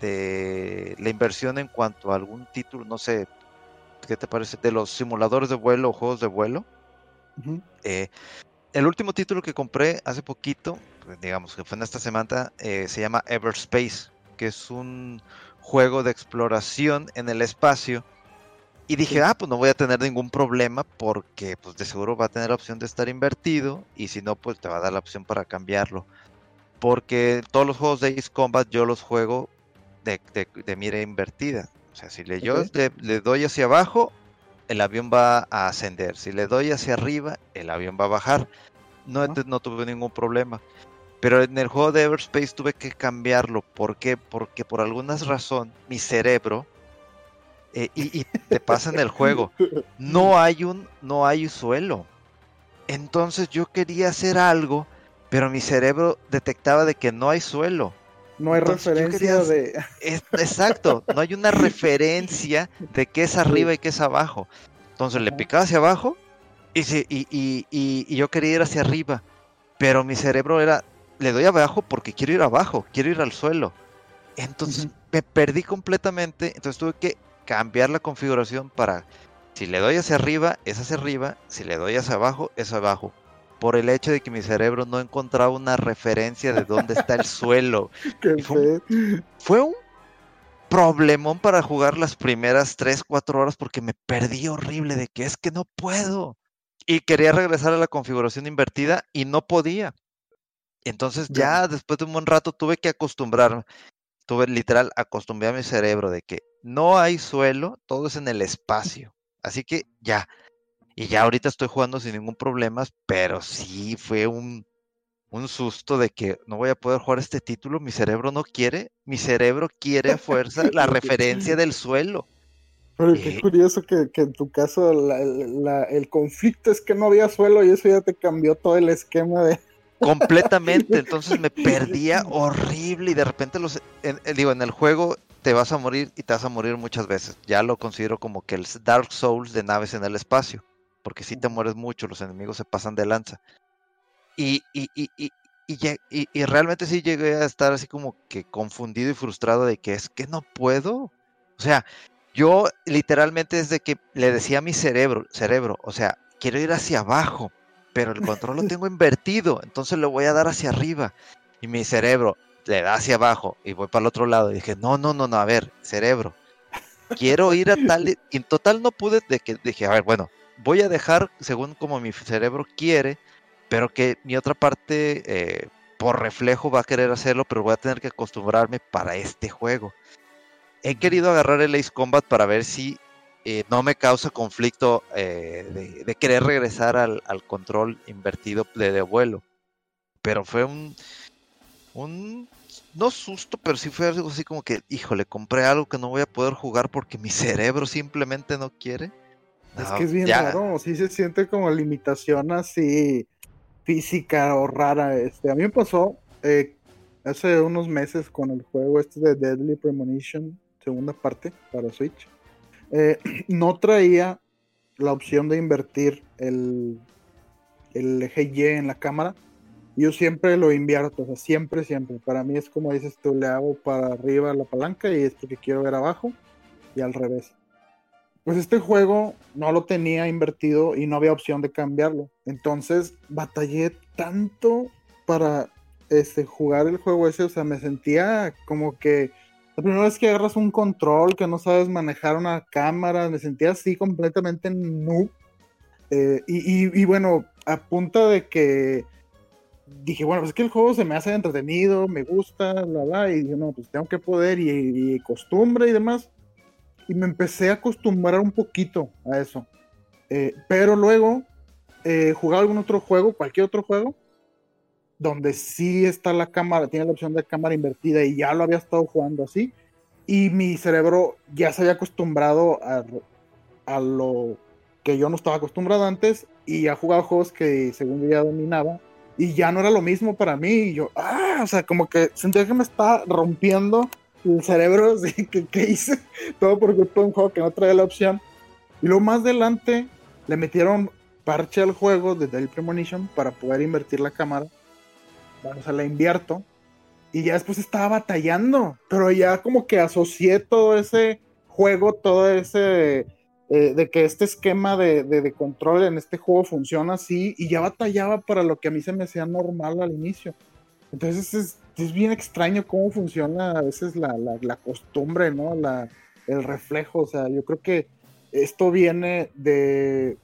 de, la inversión en cuanto a algún título, no sé, ¿qué te parece? De los simuladores de vuelo o juegos de vuelo. Eh, el último título que compré hace poquito, pues, digamos que fue en esta semana, eh, se llama Everspace, que es un juego de exploración en el espacio y dije, ah, pues no voy a tener ningún problema porque pues de seguro va a tener la opción de estar invertido y si no, pues te va a dar la opción para cambiarlo. Porque todos los juegos de Ace Combat yo los juego de, mira invertida. O sea, si le, yo le, doy hacia abajo, el avión va a ascender. Si le doy hacia arriba, el avión va a bajar. No, no tuve ningún problema. Pero en el juego de Everspace tuve que cambiarlo. ¿Por qué? Porque por alguna razón mi cerebro eh, y, te pasa en el juego. No hay un, no hay suelo. Entonces yo quería hacer algo, pero mi cerebro detectaba de que no hay suelo.
No hay referencia de.
exacto, no hay una referencia de qué es arriba y qué es abajo. Entonces le picaba hacia abajo y, y, y, yo quería ir hacia arriba, pero mi cerebro era, le doy abajo porque quiero ir abajo, quiero ir al suelo. Entonces me perdí completamente, entonces tuve que cambiar la configuración para si le doy hacia arriba, es hacia arriba, si le doy hacia abajo, es abajo. Por el hecho de que mi cerebro no encontraba una referencia de dónde está el suelo. fue, un, problemón para jugar las primeras 3, 4 horas porque me perdí horrible de que es que no puedo. Y quería regresar a la configuración invertida y no podía. Entonces ya después de un buen rato tuve que acostumbrarme tuve literal acostumbré a mi cerebro de que no hay suelo, todo es en el espacio. Así que ya. Y ya ahorita estoy jugando sin ningún problema, pero sí fue un, un susto de que no voy a poder jugar este título. Mi cerebro no quiere, mi cerebro quiere a fuerza la referencia del suelo.
Pero qué eh. curioso que, en tu caso el conflicto es que no había suelo y eso ya te cambió todo el esquema de,
completamente. Entonces me perdía horrible y de repente los en- eh, digo en el juego te vas a morir y te vas a morir muchas veces. Ya lo considero como que el Dark Souls de naves en el espacio, porque si te mueres mucho, los enemigos se pasan de lanza. Y, y, y, y, realmente sí llegué a estar así como que confundido y frustrado de que es que no puedo. O sea, yo literalmente es de que le decía a mi cerebro, cerebro, o sea, quiero ir hacia abajo, pero el control lo tengo invertido, entonces lo voy a dar hacia arriba. Y mi cerebro le da hacia abajo y voy para el otro lado. Y dije, no, no, no, no, a ver, cerebro, quiero ir a tal. Y en total no pude, de que dije, a ver, bueno, voy a dejar según como mi cerebro quiere, pero que mi otra parte, eh, por reflejo, va a querer hacerlo, pero voy a tener que acostumbrarme para este juego. He querido agarrar el Ace Combat para ver si eh, no me causa conflicto eh, de, de querer regresar al, al control invertido de, de vuelo. Pero fue un, un, no susto, pero sí fue algo así como que, híjole, compré algo que no voy a poder jugar porque mi cerebro simplemente no quiere.
Es que es bien
ya.
raro, sí se siente como limitación así física o rara. Este, a mí me pasó eh, hace unos meses con el juego este de Deadly Premonition, segunda parte para Switch. Eh, no traía la opción de invertir el, el eje Y en la cámara. Yo siempre lo invierto, o sea, siempre, siempre. Para mí es como dices tú, le hago para arriba la palanca y es porque quiero ver abajo y al revés. Pues este juego no lo tenía invertido y no había opción de cambiarlo. Entonces batallé tanto para este, jugar el juego ese. O sea, me sentía como que la primera vez que agarras un control, que no sabes manejar una cámara, me sentía así completamente noob. Eh, y, y- y bueno, a punta de que dije, bueno, pues es que el juego se me hace entretenido, me gusta, bla, bla. Y dije, no, pues tengo que poder y, y costumbre y demás y me empecé a acostumbrar un poquito a eso. Eh, pero luego eh, jugar algún otro juego, cualquier otro juego, donde sí está la cámara, tiene la opción de cámara invertida y ya lo había estado jugando así. Y mi cerebro ya se había acostumbrado a, a lo que yo no estaba acostumbrado antes y ya jugaba juegos que según yo ya dominaba y ya no era lo mismo para mí. Y yo, ah, o sea, como que sentía que me estaba rompiendo el cerebro, así que ¿qué hice? Todo por culpa de un juego que no traía la opción. Y luego más adelante le metieron parche al juego de Deadly Premonition para poder invertir la cámara. O sea, la invierto. Y ya después estaba batallando. Pero ya como que asocié todo ese juego, todo ese... eh, de que este esquema de, de- de control en este juego funciona así. Y ya batallaba para lo que a mí se me hacía normal al inicio. Entonces es, es bien extraño cómo funciona a veces la, la- la costumbre, ¿no? La, el reflejo. O sea, yo creo que esto viene de,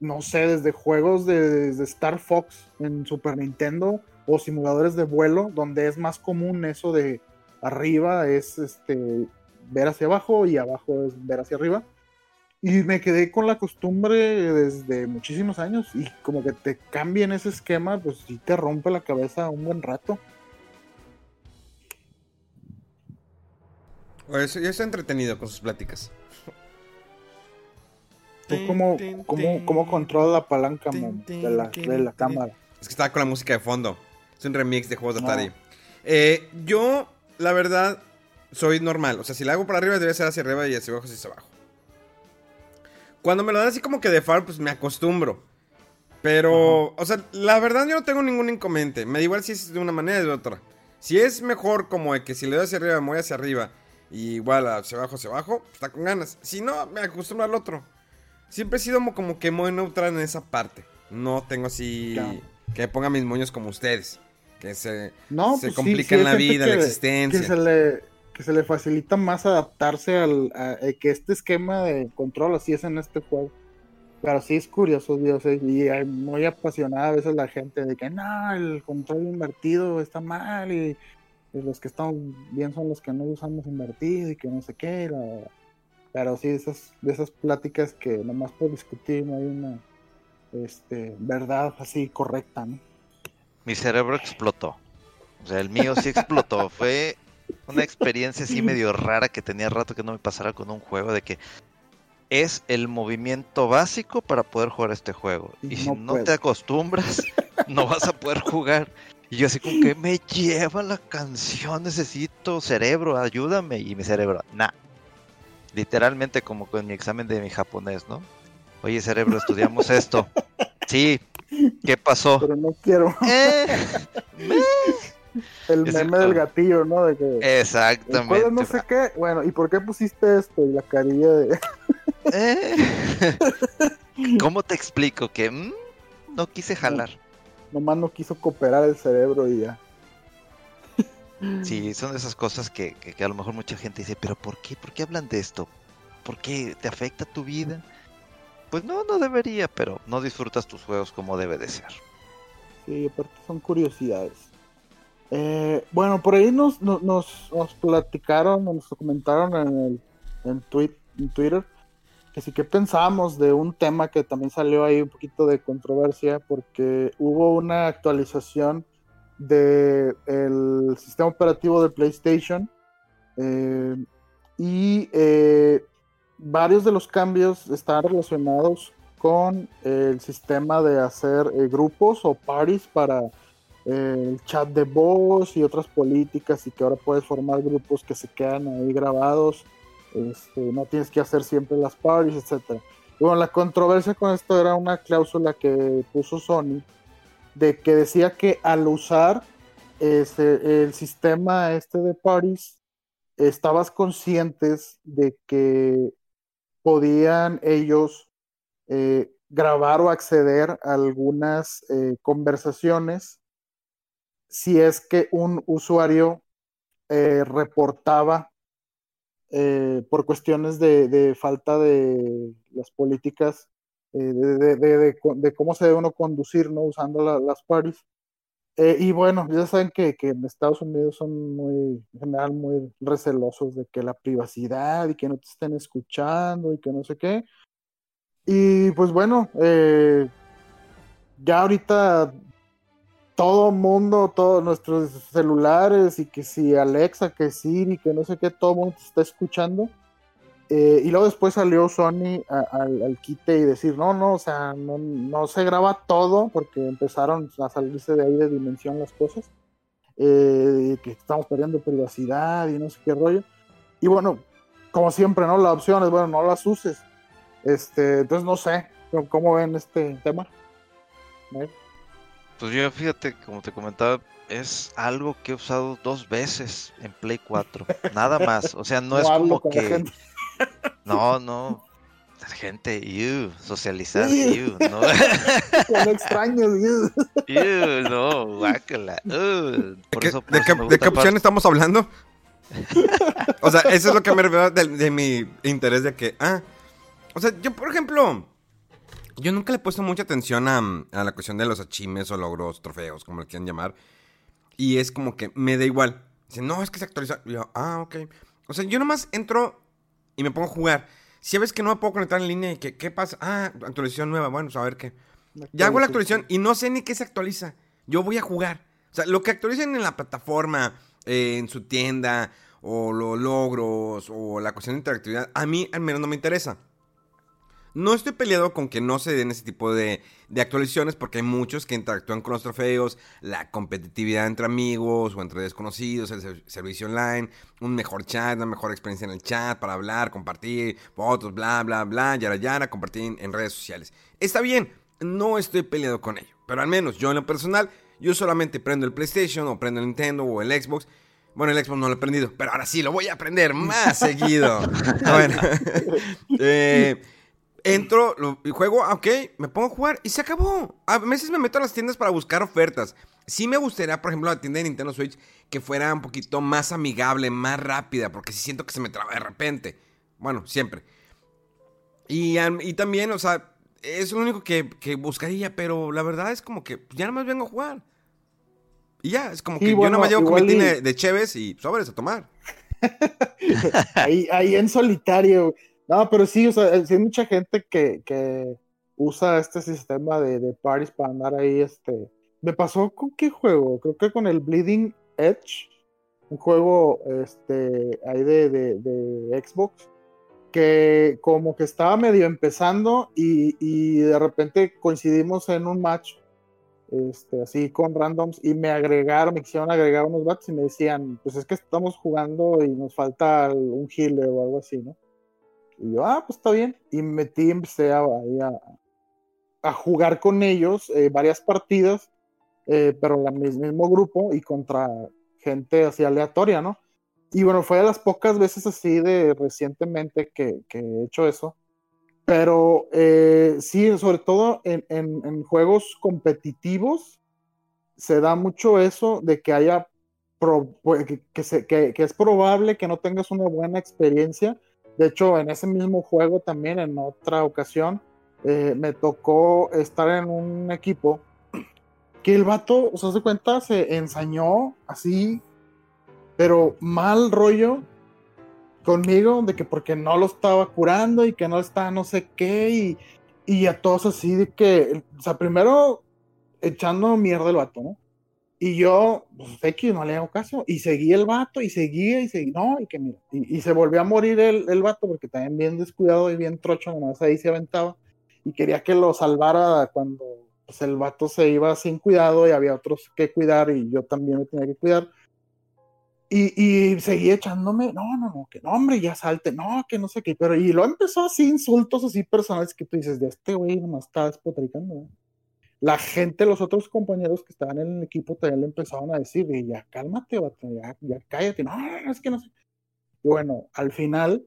no sé, desde juegos de, desde Star Fox en Super Nintendo o simuladores de vuelo, donde es más común eso de arriba es este ver hacia abajo y abajo es ver hacia arriba. Y me quedé con la costumbre desde muchísimos años y como que te cambien ese esquema, pues sí te rompe la cabeza un buen rato.
Eso, yo estoy entretenido con sus pláticas.
¿Tú cómo, cómo, cómo controlas la palanca man, de, la, de la cámara?
Es que estaba con la música de fondo. Es un remix de juegos de
No.
Atari. Eh, yo, la verdad, soy normal. O sea, si la hago para arriba, debe ser hacia arriba y hacia abajo, hacia abajo. Cuando me lo dan así como que de far, pues me acostumbro. Pero, o sea, la verdad yo no tengo ningún inconveniente. Me da igual si es de una manera o de otra. Si es mejor como de que si le doy hacia arriba, me voy hacia arriba. Y igual hacia abajo, hacia abajo, pues, está con ganas. Si no, me acostumbro al otro. Siempre he sido como, como que muy neutral en esa parte. No tengo así que ponga mis moños como ustedes. Que se,
No,
se
pues sí,
complica
sí,
en
hay
la vida, la existencia.
Que se, le, que se le facilita más adaptarse al a- a que este esquema de control así es en este juego. Pero sí es curioso, Dios, eh, y hay muy apasionada a veces la gente de que no, el control invertido está mal y, y los que están bien son los que no usamos invertido y que no sé qué. la- Pero sí, esas, de esas pláticas que nomás por discutir no hay una este, verdad así correcta, ¿no?
Mi cerebro explotó. O sea, el mío sí explotó. Fue una experiencia así medio rara que tenía rato que no me pasara con un juego de que es el movimiento básico para poder jugar este juego. Y si
No
te acostumbras, no vas a poder jugar. Y yo así como que me lleva la canción, necesito cerebro, ayúdame. Y mi cerebro, nah. Literalmente como con mi examen de mi japonés, ¿no? Oye, cerebro, estudiamos esto. Sí, ¿qué pasó?
Pero no quiero.
Eh,
El meme
el-
del gatillo, ¿no? De que.
Exactamente.
"Recuerda no sé qué. Bueno, ¿y por qué pusiste esto? Y la carilla de.
Eh. ¿Cómo te explico que mm, no quise jalar?
Nomás no quiso cooperar el cerebro y ya.
Sí, son de esas cosas que, que- que a lo mejor mucha gente dice, pero ¿por qué? ¿Por qué hablan de esto? ¿Por qué te afecta tu vida? Pues no, no debería, pero no disfrutas tus juegos como debe de ser.
Sí, aparte son curiosidades. Eh, bueno, por ahí nos, nos, nos, platicaron, nos comentaron en, el, en Twitter que sí que pensábamos de un tema que también salió ahí un poquito de controversia porque hubo una actualización del sistema operativo de PlayStation eh, y eh, varios de los cambios están relacionados con el sistema de hacer eh, grupos o parties para eh, el chat de voz y otras políticas y que ahora puedes formar grupos que se quedan ahí grabados. Este, no tienes que hacer siempre las parties. Y bueno, la controversia con esto era una cláusula que puso Sony de que decía que al usar el sistema este de parties estabas conscientes de que podían ellos eh, grabar o acceder a algunas eh, conversaciones si es que un usuario eh, reportaba por cuestiones de, falta de las políticas de, cómo se debe uno conducir ¿no? usando la, las parties. Eh, y bueno, ya saben que, que, en Estados Unidos son muy, en general, muy recelosos de que la privacidad y que no te estén escuchando y que no sé qué. Y pues bueno, eh, ya ahorita todo mundo, todos nuestros celulares y que si Alexa, que Siri, que no sé qué, todo mundo te está escuchando. Eh, y luego después salió Sony a, a, al quite y decir, no, no, o sea, no, no, se graba todo porque empezaron a salirse de ahí de dimensión las cosas. Eh, que estamos perdiendo privacidad y no sé qué rollo. Y bueno, como siempre, ¿no? La opción es, bueno, no las uses. Este, entonces no sé, ¿cómo ven este tema?
¿Eh? Pues yo fíjate, como te comentaba, es algo que he usado dos veces en Play 4, nada más. O sea, no, no es como que... No, no. Gente, you, socializar, you, no.
Con extraños, you.
you no, guácala. Uh,
por ¿De, eso, por ¿de, eso qué, ¿de qué opción estamos hablando? o sea, eso es lo que me revela de, de, mi interés de que, ah, o sea, yo, por ejemplo, yo nunca le he puesto mucha atención a, a la cuestión de los achimes o logros, trofeos, como le quieran llamar. Y es como que me da igual. Dice, no, es que se actualiza. Y yo, ah, ok. O sea, yo nomás entro y me pongo a jugar. Si ves que no me puedo conectar en línea y que, ¿qué pasa? Ah, actualización nueva. Bueno, pues a ver qué. Ya hago la actualización y no sé ni qué se actualiza. Yo voy a jugar. O sea, lo que actualicen en la plataforma, eh, en su tienda, o los logros, o la cuestión de interactividad, a mí al menos no me interesa. No estoy peleado con que no se den ese tipo de, de, actualizaciones porque hay muchos que interactúan con los trofeos, la competitividad entre amigos o entre desconocidos, el servicio online, un mejor chat, una mejor experiencia en el chat para hablar, compartir fotos, bla, bla, bla, yara, yara, compartir en redes sociales. Está bien, no estoy peleado con ello, pero al menos yo en lo personal, yo solamente prendo el PlayStation o prendo el Nintendo o el Xbox. Bueno, el Xbox no lo he aprendido, pero ahora sí lo voy a aprender más seguido. Bueno, eh, entro, lo, juego, ok, me pongo a jugar y se acabó. A veces me meto a las tiendas para buscar ofertas. Sí me gustaría, por ejemplo, la tienda de Nintendo Switch que fuera un poquito más amigable, más rápida, porque sí siento que se me traba de repente. Bueno, siempre. Y, y también, o sea, es lo único que, que, buscaría, pero la verdad es como que ya nada más vengo a jugar. Y ya, es como sí, que bueno, yo nada más llevo con mi y... de, de Cheves y sobres a tomar.
ahí, ahí en solitario. No, pero sí, o sea, sí hay mucha gente que, que usa este sistema de, de, parties para andar ahí, este... Me pasó con qué juego? Creo que con el Bleeding Edge, un juego, este, ahí de, de, de Xbox, que como que estaba medio empezando y, y, de repente coincidimos en un match este, así con randoms, y me agregaron, me quisieron agregar unos bats y me decían, pues es que estamos jugando y nos falta un healer o algo así, ¿no? Y yo, ah, pues está bien. Y me metí, empecé a, a, jugar con ellos eh, varias partidas, eh, pero en el mismo grupo y contra gente así aleatoria, ¿no? Y bueno, fue de las pocas veces así de recientemente que, que he hecho eso. Pero eh, sí, sobre todo en, en, juegos competitivos, se da mucho eso de que haya pues, que, que, que, es probable que no tengas una buena experiencia. De hecho, en ese mismo juego también, en otra ocasión, eh, me tocó estar en un equipo que el vato, o sea, se cuenta, se ensañó así, pero mal rollo conmigo de que porque no lo estaba curando y que no estaba no sé qué y, y a todos así de que, o sea, primero echando mierda el vato, ¿no? Y yo, pues X, no le hago caso. Y seguí el vato, y seguía, y seguía, no, y que mira, y, se volvió a morir el, el, vato, porque también bien descuidado y bien trocho, nomás ahí se aventaba. Y quería que lo salvara cuando pues, el vato se iba sin cuidado y había otros que cuidar, y yo también me tenía que cuidar. Y, y seguía echándome, no, no, no, que no, hombre, ya salte, no, que no sé qué, pero y lo empezó así, insultos así personales que tú dices, de este güey nomás está despotricando. La gente, los otros compañeros que estaban en el equipo también le empezaron a decir, ya cálmate, ya, ya cállate, no, es que no sé. Y bueno, al final,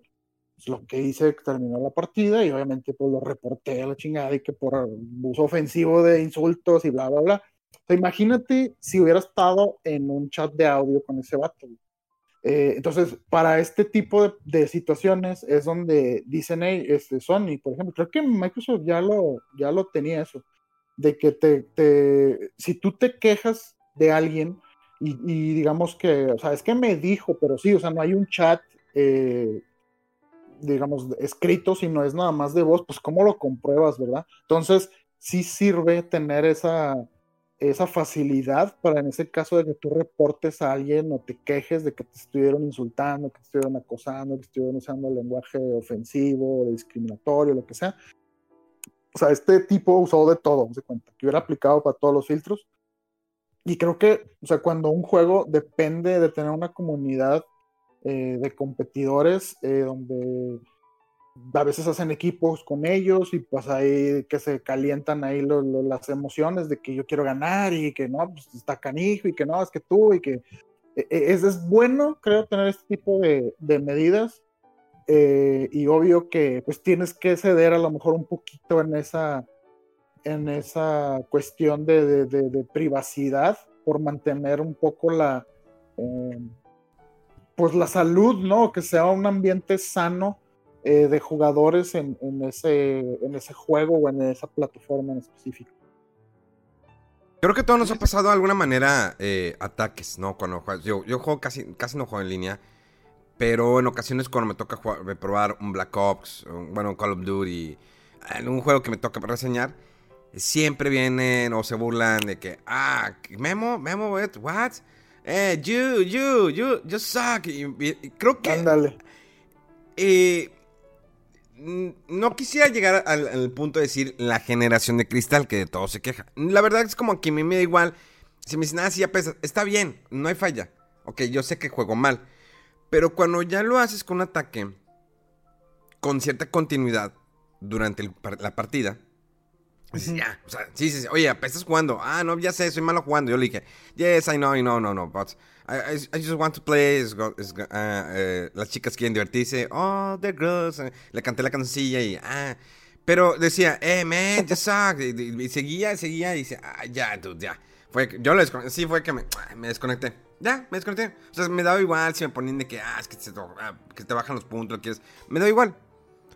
pues, lo que hice, terminó la partida y obviamente pues lo reporté a la chingada y que por uso ofensivo de insultos y bla, bla, bla imagínate si hubiera estado en un chat de audio con ese vato. Eh, entonces, para este tipo de, situaciones es donde dicen hey, este, Sony, por ejemplo, creo que Microsoft ya lo, ya lo tenía eso, de que te, si tú te quejas de alguien y, digamos que, o sea, es que me dijo, pero sí, o sea, no hay un chat, eh, digamos, escrito, sino es nada más de voz, pues ¿cómo lo compruebas, verdad? Entonces, sí sirve tener esa, esa facilidad para en ese caso de que tú reportes a alguien o te quejes de que te estuvieron insultando, que te estuvieron acosando, que estuvieron usando lenguaje ofensivo, discriminatorio, lo que sea. O sea, este tipo usó de todo, se cuenta, que hubiera aplicado para todos los filtros. Y creo que, o sea, cuando un juego depende de tener una comunidad eh, de competidores eh, donde a veces hacen equipos con ellos y pues ahí que se calientan ahí las emociones de que yo quiero ganar y que no, pues está canijo y que no, es que tú y que e, e, es, es bueno, creo, tener este tipo de, de medidas eh, y obvio que pues tienes que ceder a lo mejor un poquito en esa, en esa cuestión de, de, privacidad por mantener un poco la... Eh, pues la salud, ¿no? Que sea un ambiente sano eh, de jugadores en, ese, en ese juego o en esa plataforma en específico.
Creo que todo nos ha pasado de alguna manera ataques, ¿no? Cuando yo, yo juego casi, casi no juego en línea, pero en ocasiones cuando me toca probar un Black Ops, bueno, un Call of Duty, un juego que me toca reseñar, siempre vienen o se burlan de que, ah, Memo, Memo, what? Eh, you, you, you, you suck. Y, creo que...
Ándale.
Eh, no quisiera llegar al, punto de decir la generación de cristal que de todo se queja. La verdad es como que a mí me da igual. Si me dicen, ah, sí, ya pesa, está bien, no hay falla. Ok, yo sé que juego mal. Pero cuando ya lo haces con un ataque con cierta continuidad durante la partida, dices, ya, o sea, sí, sí, sí, oye, estás jugando. Ah, no, ya sé, soy malo jugando. Yo le dije, yes, I know, I know, no, no, but I, just want to play. Uh, eh, las chicas quieren divertirse. Oh, they're girls. Eh, le canté la cancioncilla y. Ah. Pero decía, eh, man, you suck. Y, seguía, seguía y dice, ah, ya, dude, ya. Fue, yo lo desconecté. Sí, fue que me, me, desconecté. Ya, me desconecté. O sea, me daba igual si me ponían de que, ah, es que, ah, que te bajan los puntos, lo quieres. Me da igual.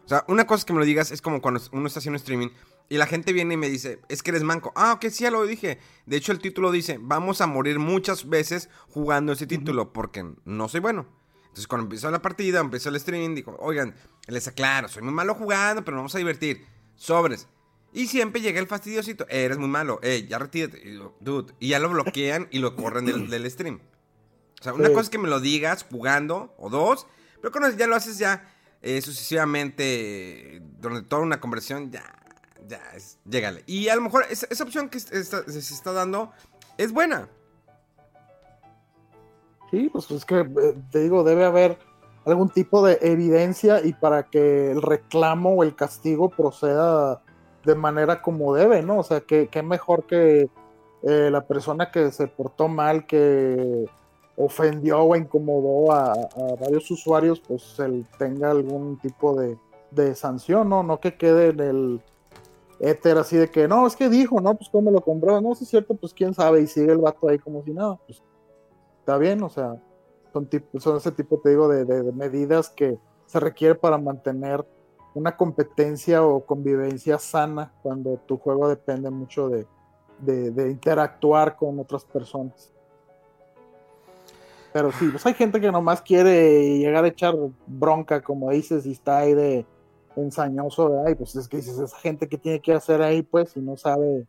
O sea, una cosa es que me lo digas es como cuando uno está haciendo streaming y la gente viene y me dice, es que eres manco. Ah, ok, sí, ya lo dije. De hecho, el título dice, vamos a morir muchas veces jugando ese título porque no soy bueno. Entonces, cuando empezó la partida, empezó el streaming, dijo, oigan, les aclaro, soy muy malo jugando, pero nos vamos a divertir. Sobres. Y siempre llega el fastidiosito, eres muy malo, eh, ya retírate. Y, dude, y ya lo bloquean y lo corren del, stream. O sea, una cosa es que me lo digas jugando, o dos, pero cuando ya lo haces ya eh, sucesivamente, durante toda una conversión, ya ya, es, llégale. Y a lo mejor esa, esa opción que está- se está dando es buena.
Sí, pues es que eh, te digo, debe haber algún tipo de evidencia y para que el reclamo o el castigo proceda de manera como debe, ¿no? O sea, que, mejor que eh, la persona que se portó mal, que ofendió o incomodó a, varios usuarios, pues él tenga algún tipo de, de sanción, ¿no? No que quede en el éter así de que, no, es que dijo, ¿no? Pues cómo lo compró, no, si es cierto, pues quién sabe, y sigue el vato ahí como si nada, pues está bien, o sea, son, tip- son ese tipo, te digo, de, de- de medidas que se requiere para mantener una competencia o convivencia sana cuando tu juego depende mucho de, de- de interactuar con otras personas. Pero sí, pues hay gente que nomás quiere llegar a echar bronca, como dices, y está ahí de ensañoso, ¿verdad? Y pues es que dices, esa gente que tiene que hacer ahí, pues, si no sabe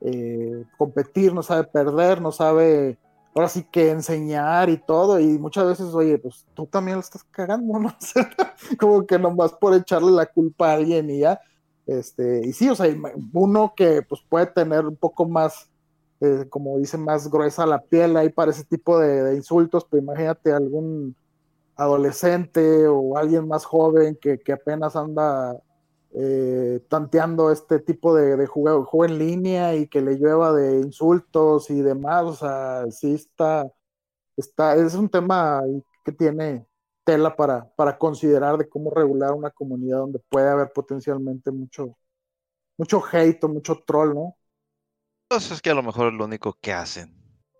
eh, competir, no sabe perder, no sabe ahora sí que enseñar y todo, y muchas veces, oye, pues tú también lo estás cagando, ¿no? Como que nomás por echarle la culpa a alguien y ya, este, y sí, o sea, uno que pues puede tener un poco más, eh, como dice, más gruesa la piel ahí para ese tipo de, de insultos, pero imagínate algún adolescente o alguien más joven que, que apenas anda eh, tanteando este tipo de, de juego, juego en línea y que le llueva de insultos y demás, o sea, sí está, está, es un tema que tiene tela para, para considerar de cómo regular una comunidad donde puede haber potencialmente mucho, mucho hate o mucho troll, ¿no?
Entonces es que a lo mejor es lo único que hacen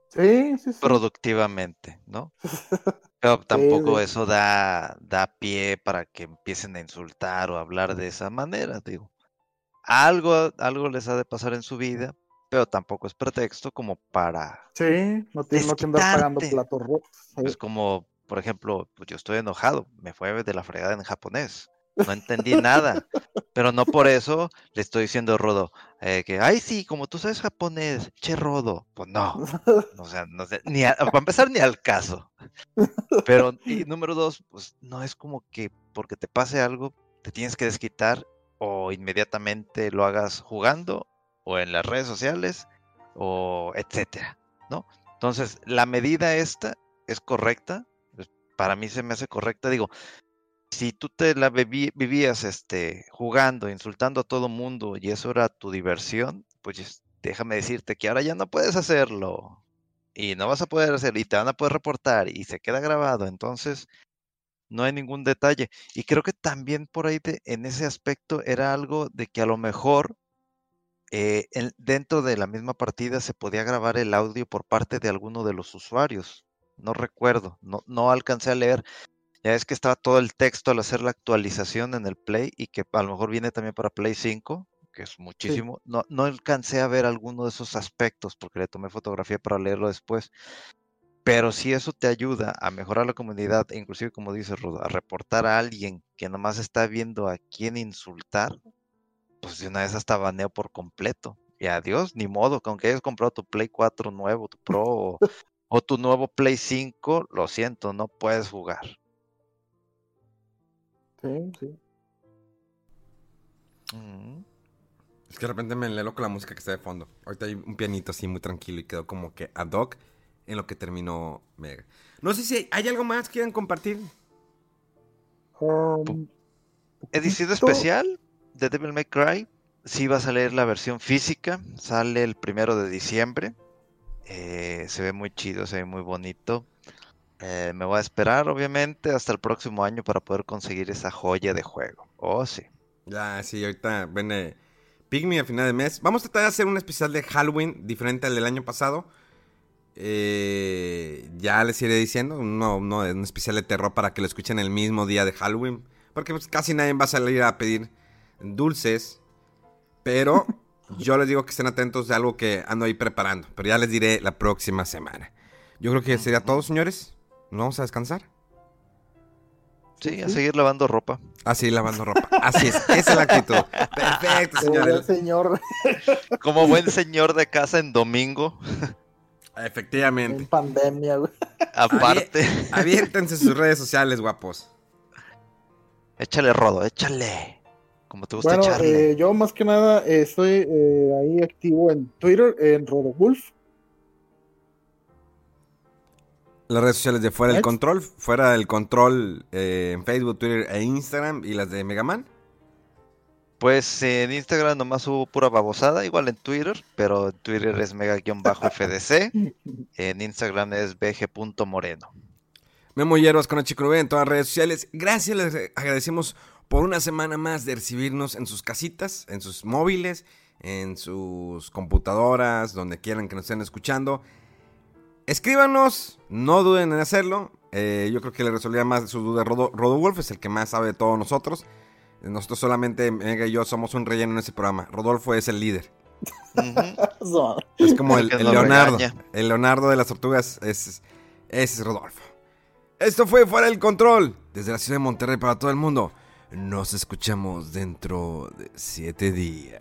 Sí, sí, sí.
productivamente, ¿no? Pero tampoco eso da, da pie para que empiecen a insultar o hablar de esa manera, digo. Algo, algo les ha de pasar en su vida, pero tampoco es pretexto como para,
Sí, no tiene no que andar pagando platos rotos.
pues como, por ejemplo, pues yo estoy enojado, me fue de la fregada en japonés, no entendí nada, pero no por eso le estoy diciendo Rodo eh, que, ay sí, como tú sabes japonés, che Rodo, pues no, o sea, no sé, ni a- para empezar ni al caso. Pero, y número dos, pues no es como que porque te pase algo, te tienes que desquitar o inmediatamente lo hagas jugando o en las redes sociales o etcétera, ¿no? Entonces, la medida esta es correcta, para mí se me hace correcta, digo, si tú te la viví- vivías este, jugando, insultando a todo mundo y eso era tu diversión, pues es- déjame decirte que ahora ya no puedes hacerlo y no vas a poder hacerlo y te van a poder reportar y se queda grabado, entonces no hay ningún detalle. Y creo que también por ahí en ese aspecto era algo de que a lo mejor eh, en- dentro de la misma partida se podía grabar el audio por parte de alguno de los usuarios. No recuerdo, no, no alcancé a leer. Ya es que estaba todo el texto al hacer la actualización en el Play y que a lo mejor viene también para Play 5, que es muchísimo. No, no alcancé a ver alguno de esos aspectos porque le tomé fotografía para leerlo después. Pero si eso te ayuda a mejorar la comunidad, e inclusive como dice Rudo, a reportar a alguien que nomás está viendo a quién insultar, pues de una vez hasta baneo por completo. Y adiós, ni modo, que aunque hayas comprado tu Play 4 nuevo, tu Pro o, o tu nuevo Play 5, lo siento, no puedes jugar.
Sí, sí.
Es que de repente me le loco la música que está de fondo. Ahorita hay un pianito así muy tranquilo y quedó como que ad hoc en lo que terminó Mega. No sé si hay algo más que quieran compartir.
Um,
Edición especial de Devil May Cry. Sí va a salir la versión física. Sale el primero de diciembre. Eh, se ve muy chido, se ve muy bonito. Eh, me voy a esperar, obviamente, hasta el próximo año para poder conseguir esa joya de juego. Oh, sí.
Ya, sí, ahorita viene Pygmy a final de mes. Vamos a tratar de hacer un especial de Halloween diferente al del año pasado. Eh, ya les iré diciendo, uno, uno- un especial de terror para que lo escuchen el mismo día de Halloween. Porque pues, casi nadie va a salir a pedir dulces. Pero yo les digo que estén atentos de algo que ando ahí preparando. Pero ya les diré la próxima semana. Yo creo que sería todo, señores. ¿Nos vamos a descansar?
Sí, a seguir lavando ropa.
Así, lavando ropa. Así es, esa es la actitud. Perfecto,
Como buen
señores.
señor
Como buen señor de casa en domingo,
Efectivamente.
en pandemia, güey.
aparte,
Aviéntense sus redes sociales, guapos.
échale rodo, échale. Como te gusta
Bueno,
echarle.
eh, yo más que nada eh, estoy eh, ahí activo en Twitter, en Rodowulf.
Las redes sociales de Fuera del. Control, Fuera del Control eh, en Facebook, Twitter e Instagram y las de Megaman.
Pues eh, en Instagram nomás hubo pura babosada, igual en Twitter, pero en Twitter es mega-fdc, en Instagram es bg.moreno.
Memo Hierbas con H. En todas las redes sociales. Gracias, les agradecemos por una semana más de recibirnos en sus casitas, en sus móviles, en sus computadoras, donde quieran que nos estén escuchando. Escríbanos, no duden en hacerlo. Eh, yo creo que le resolvería más de sus dudas Rodo, Rodolfo, es el que más sabe de todos nosotros. Nosotros solamente, Mega y yo, somos un relleno en ese programa. Rodolfo es el líder. Es como el, Leonardo.
regaña.
El Leonardo de las tortugas es, es Rodolfo. Esto fue Fuera del Control. Desde la ciudad de Monterrey para todo el mundo. Nos escuchamos dentro de siete días.